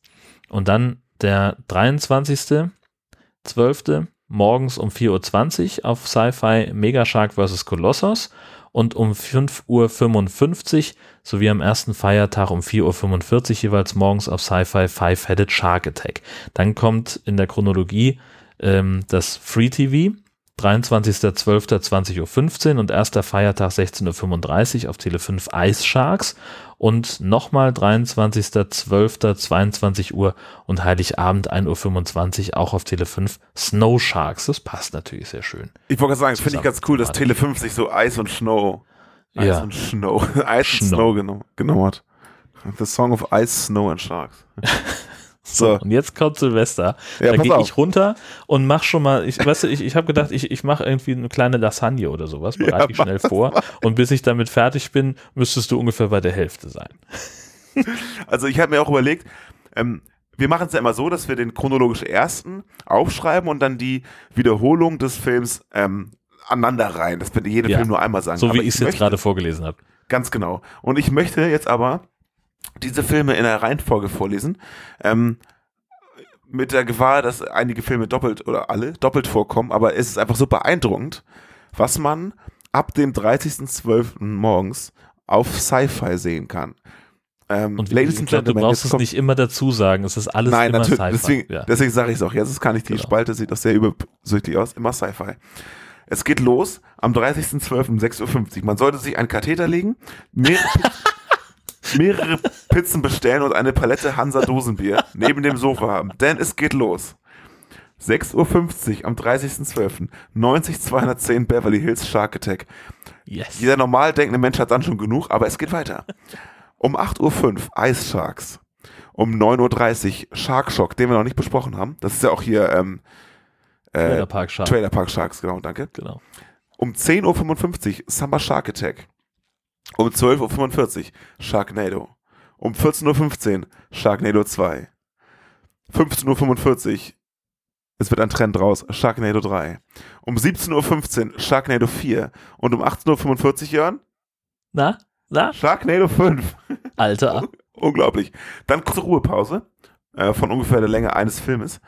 Und dann der 23.12. morgens um 4.20 Uhr auf Sci-Fi Mega Shark vs. Colossus und um 5.55 Uhr sowie am ersten Feiertag um 4.45 Uhr jeweils morgens auf Sci-Fi Five-Headed Shark Attack. Dann kommt in der Chronologie ähm, das Free TV, 23.12.20.15 Uhr und erster Feiertag 16.35 Uhr auf Tele 5 Ice Sharks und nochmal 23.12.22 Uhr und Heiligabend 1.25 Uhr auch auf Tele 5 Snow Sharks. Das passt natürlich sehr schön. Ich wollte gerade sagen, das finde ich ganz cool, dass Zusammen. Tele 5 sich so Eis und Snow, Eis Ja. und Snow, Eis und Snow. Snow genommen, genommen hat. The Song of Ice, Snow and Sharks. So, Und jetzt kommt Silvester. Ja, da gehe ich runter und mach schon mal, ich weißt du, ich, ich habe gedacht, ich, ich mache irgendwie eine kleine Lasagne oder sowas, bereite Ja, ich schnell vor. Und bis ich damit fertig bin, müsstest du ungefähr bei der Hälfte sein. also ich habe mir auch überlegt, ähm, wir machen es ja immer so, dass wir den chronologisch ersten aufschreiben und dann die Wiederholung des Films ähm, aneinander rein. Das wird jeder Ja. Film nur einmal sagen. So wie ich es jetzt gerade vorgelesen habe. Ganz genau. Und ich möchte jetzt aber diese Filme in der Reihenfolge vorlesen. Ähm, mit der Gewahr, dass einige Filme doppelt oder alle doppelt vorkommen, aber es ist einfach so beeindruckend, was man ab dem 30.12. morgens auf Sci-Fi sehen kann. Ähm, Und Ladies and gesagt, du Gentlemen, brauchst es nicht immer dazu sagen. Es ist alles Nein, immer natürlich. Sci-Fi. Deswegen, ja. deswegen sage ich es auch. Jetzt kann ich die Genau. Spalte, sieht doch sehr übersüchtig aus. Immer Sci-Fi. Es geht los am 30.12. um 6.50 Uhr. Man sollte sich einen Katheter legen, mehrere, mehrere Pizzen bestellen und eine Palette Hansa Dosenbier neben dem Sofa haben. Denn es geht los. 6.50 Uhr am 30.12. 90210 Beverly Hills Shark Attack. yes. Jeder normal denkende Mensch hat dann schon genug, aber es geht weiter. Um 8.05 Uhr Ice Sharks. Um 9.30 Uhr Shark Shock, den wir noch nicht besprochen haben. Das ist ja auch hier ähm, äh, Trailer Park Shark. Trailer Park Sharks, genau, danke. Genau. Um 10.55 Uhr Summer Shark Attack. Um 12.45 Uhr Sharknado. Um 14.15 Uhr Sharknado 2. 15.45 Uhr es wird ein Trend raus, Sharknado 3. Um 17.15 Uhr Sharknado 4. Und um 18.45 Uhr, Jörn, Na? Na? Sharknado 5. Alter. Unglaublich. Dann kurze Ruhepause äh, von ungefähr der Länge eines Filmes.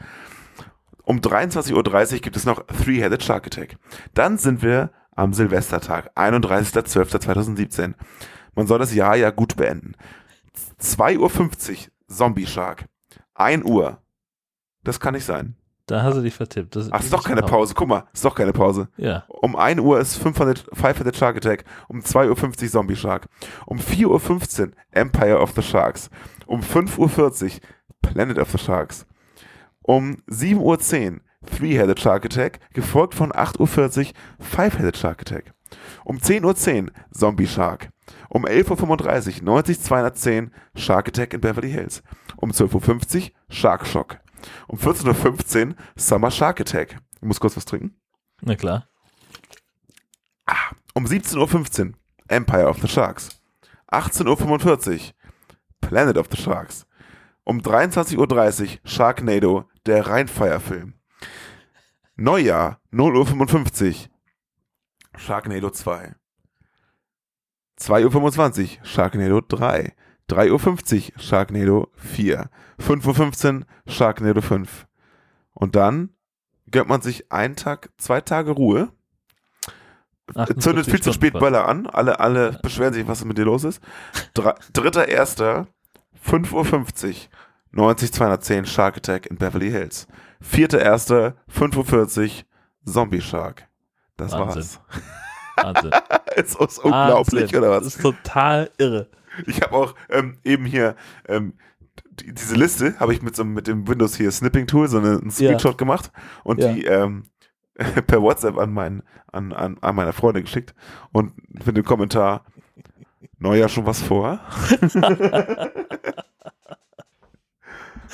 Um 23.30 Uhr gibt es noch Three-Headed Shark Attack. Dann sind wir am Silvestertag, 31.12.2017. Man soll das Jahr ja gut beenden. 2.50 Uhr Zombie Shark. 1 Uhr. Das kann nicht sein. Da hast du dich vertippt. Das, Ach, ist doch keine Pause. Guck mal, ist doch keine Pause. Ja. Um 1 Uhr ist 500, 500 Shark Attack. Um 2.50 Uhr Zombie Shark. Um 4.15 Uhr Empire of the Sharks. Um 5.40 Uhr Planet of the Sharks. Um 7.10 Uhr Three-Headed Shark Attack, gefolgt von 8.40 Uhr Five-Headed Shark Attack. Um 10.10 Uhr Zombie Shark. Um 11.35 Uhr 90210 Shark Attack in Beverly Hills. Um 12.50 Uhr Shark Shock. Um 14.15 Uhr Summer Shark Attack. Ich muss kurz was trinken. Na klar. Um 17.15 Uhr Empire of the Sharks. 18.45 Uhr Planet of the Sharks. Um 23.30 Uhr Sharknado, der Rheinfire-Film. Neujahr, 0.55 Uhr Sharknado 2. 2.25 Uhr Sharknado 3. 3.50 Uhr Sharknado 4. 5.15 Uhr Sharknado 5. Und dann gönnt man sich einen Tag, zwei Tage Ruhe zündet viel zu spät Böller an. Alle, alle beschweren sich, was mit dir los ist. Dritter, erster, 5.50 Uhr 90210 Shark Attack in Beverly Hills. 4.1. 5.40 Uhr Zombie Shark. Das Wahnsinn. war's. Wahnsinn. ist das unglaublich, Wahnsinn. oder Das was? ist total irre. Ich habe auch ähm, eben hier ähm, die, diese Liste habe ich mit so mit dem Windows hier Snipping Tool so eine, einen Screenshot gemacht und Ja. die ähm, per WhatsApp an meinen an, an, an meine Freunde geschickt und mit dem Kommentar Neujahr schon was vor.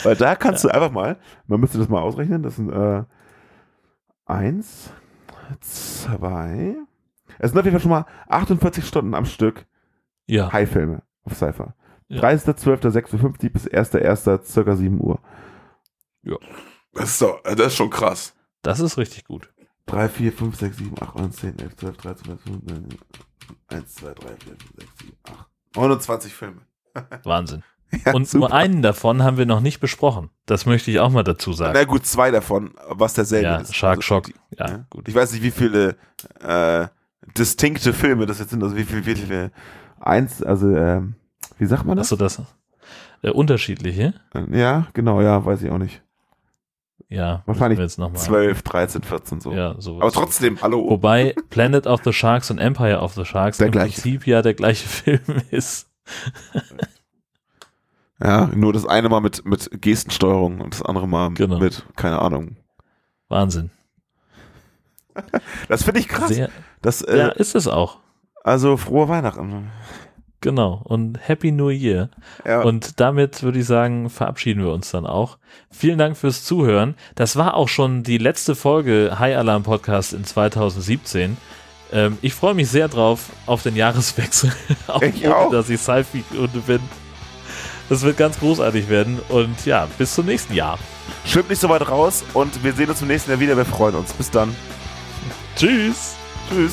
Weil da kannst du einfach mal, man müsste das mal ausrechnen, das sind äh, eins, zwei, es sind auf jeden Fall schon mal 48 Stunden am Stück Ja. High-Filme auf Cypher. Ja. 30.12.56 Uhr bis 1.1. circa 7 Uhr. Ja. Das ist, doch, das ist schon krass. Das ist richtig gut. 3, 4, 5, 6, 7, 8, 9, 10, 11, 12, 13, 14, 15, 1, 2, 3, 4, 5, 6, 7, 8. 29 Filme. Wahnsinn. Ja, Und super. nur einen davon haben wir noch nicht besprochen. Das möchte ich auch mal dazu sagen. Na gut, zwei davon, was derselbe Ja, ist. Shark Also, Shock. die- Ja, ja. gut. Ich weiß nicht, wie viele äh, distinkte Filme das jetzt sind, also wie viele, wie viele eins, also ähm, wie sagt man das? Achso, das äh, unterschiedliche. Ja, genau, ja, weiß ich auch nicht. Ja, Wahrscheinlich jetzt noch mal. 12, 13, 14 so. Ja, sowas. Aber trotzdem, hallo. Wobei Planet of the Sharks und Empire of the Sharks Der im gleiche. Prinzip ja der gleiche Film ist. Ja, nur das eine mal mit, mit Gestensteuerung und das andere mal Genau. mit, keine Ahnung. Wahnsinn. Das finde ich krass. Sehr, Das, äh, ja, ist es auch. Also frohe Weihnachten. Genau. Und Happy New Year. Ja, Und damit würde ich sagen, verabschieden wir uns dann auch. Vielen Dank fürs Zuhören. Das war auch schon die letzte Folge High Alarm Podcast in 2017. Ähm, ich freue mich sehr drauf auf den Jahreswechsel. auch Ich ohne, auch. dass ich Sci-Fi-Kunde bin. Das wird ganz großartig werden. Und ja, bis zum nächsten Jahr. schwimmt nicht so weit raus und wir sehen uns im nächsten Jahr wieder. Wir freuen uns. Bis dann. Tschüss. Tschüss.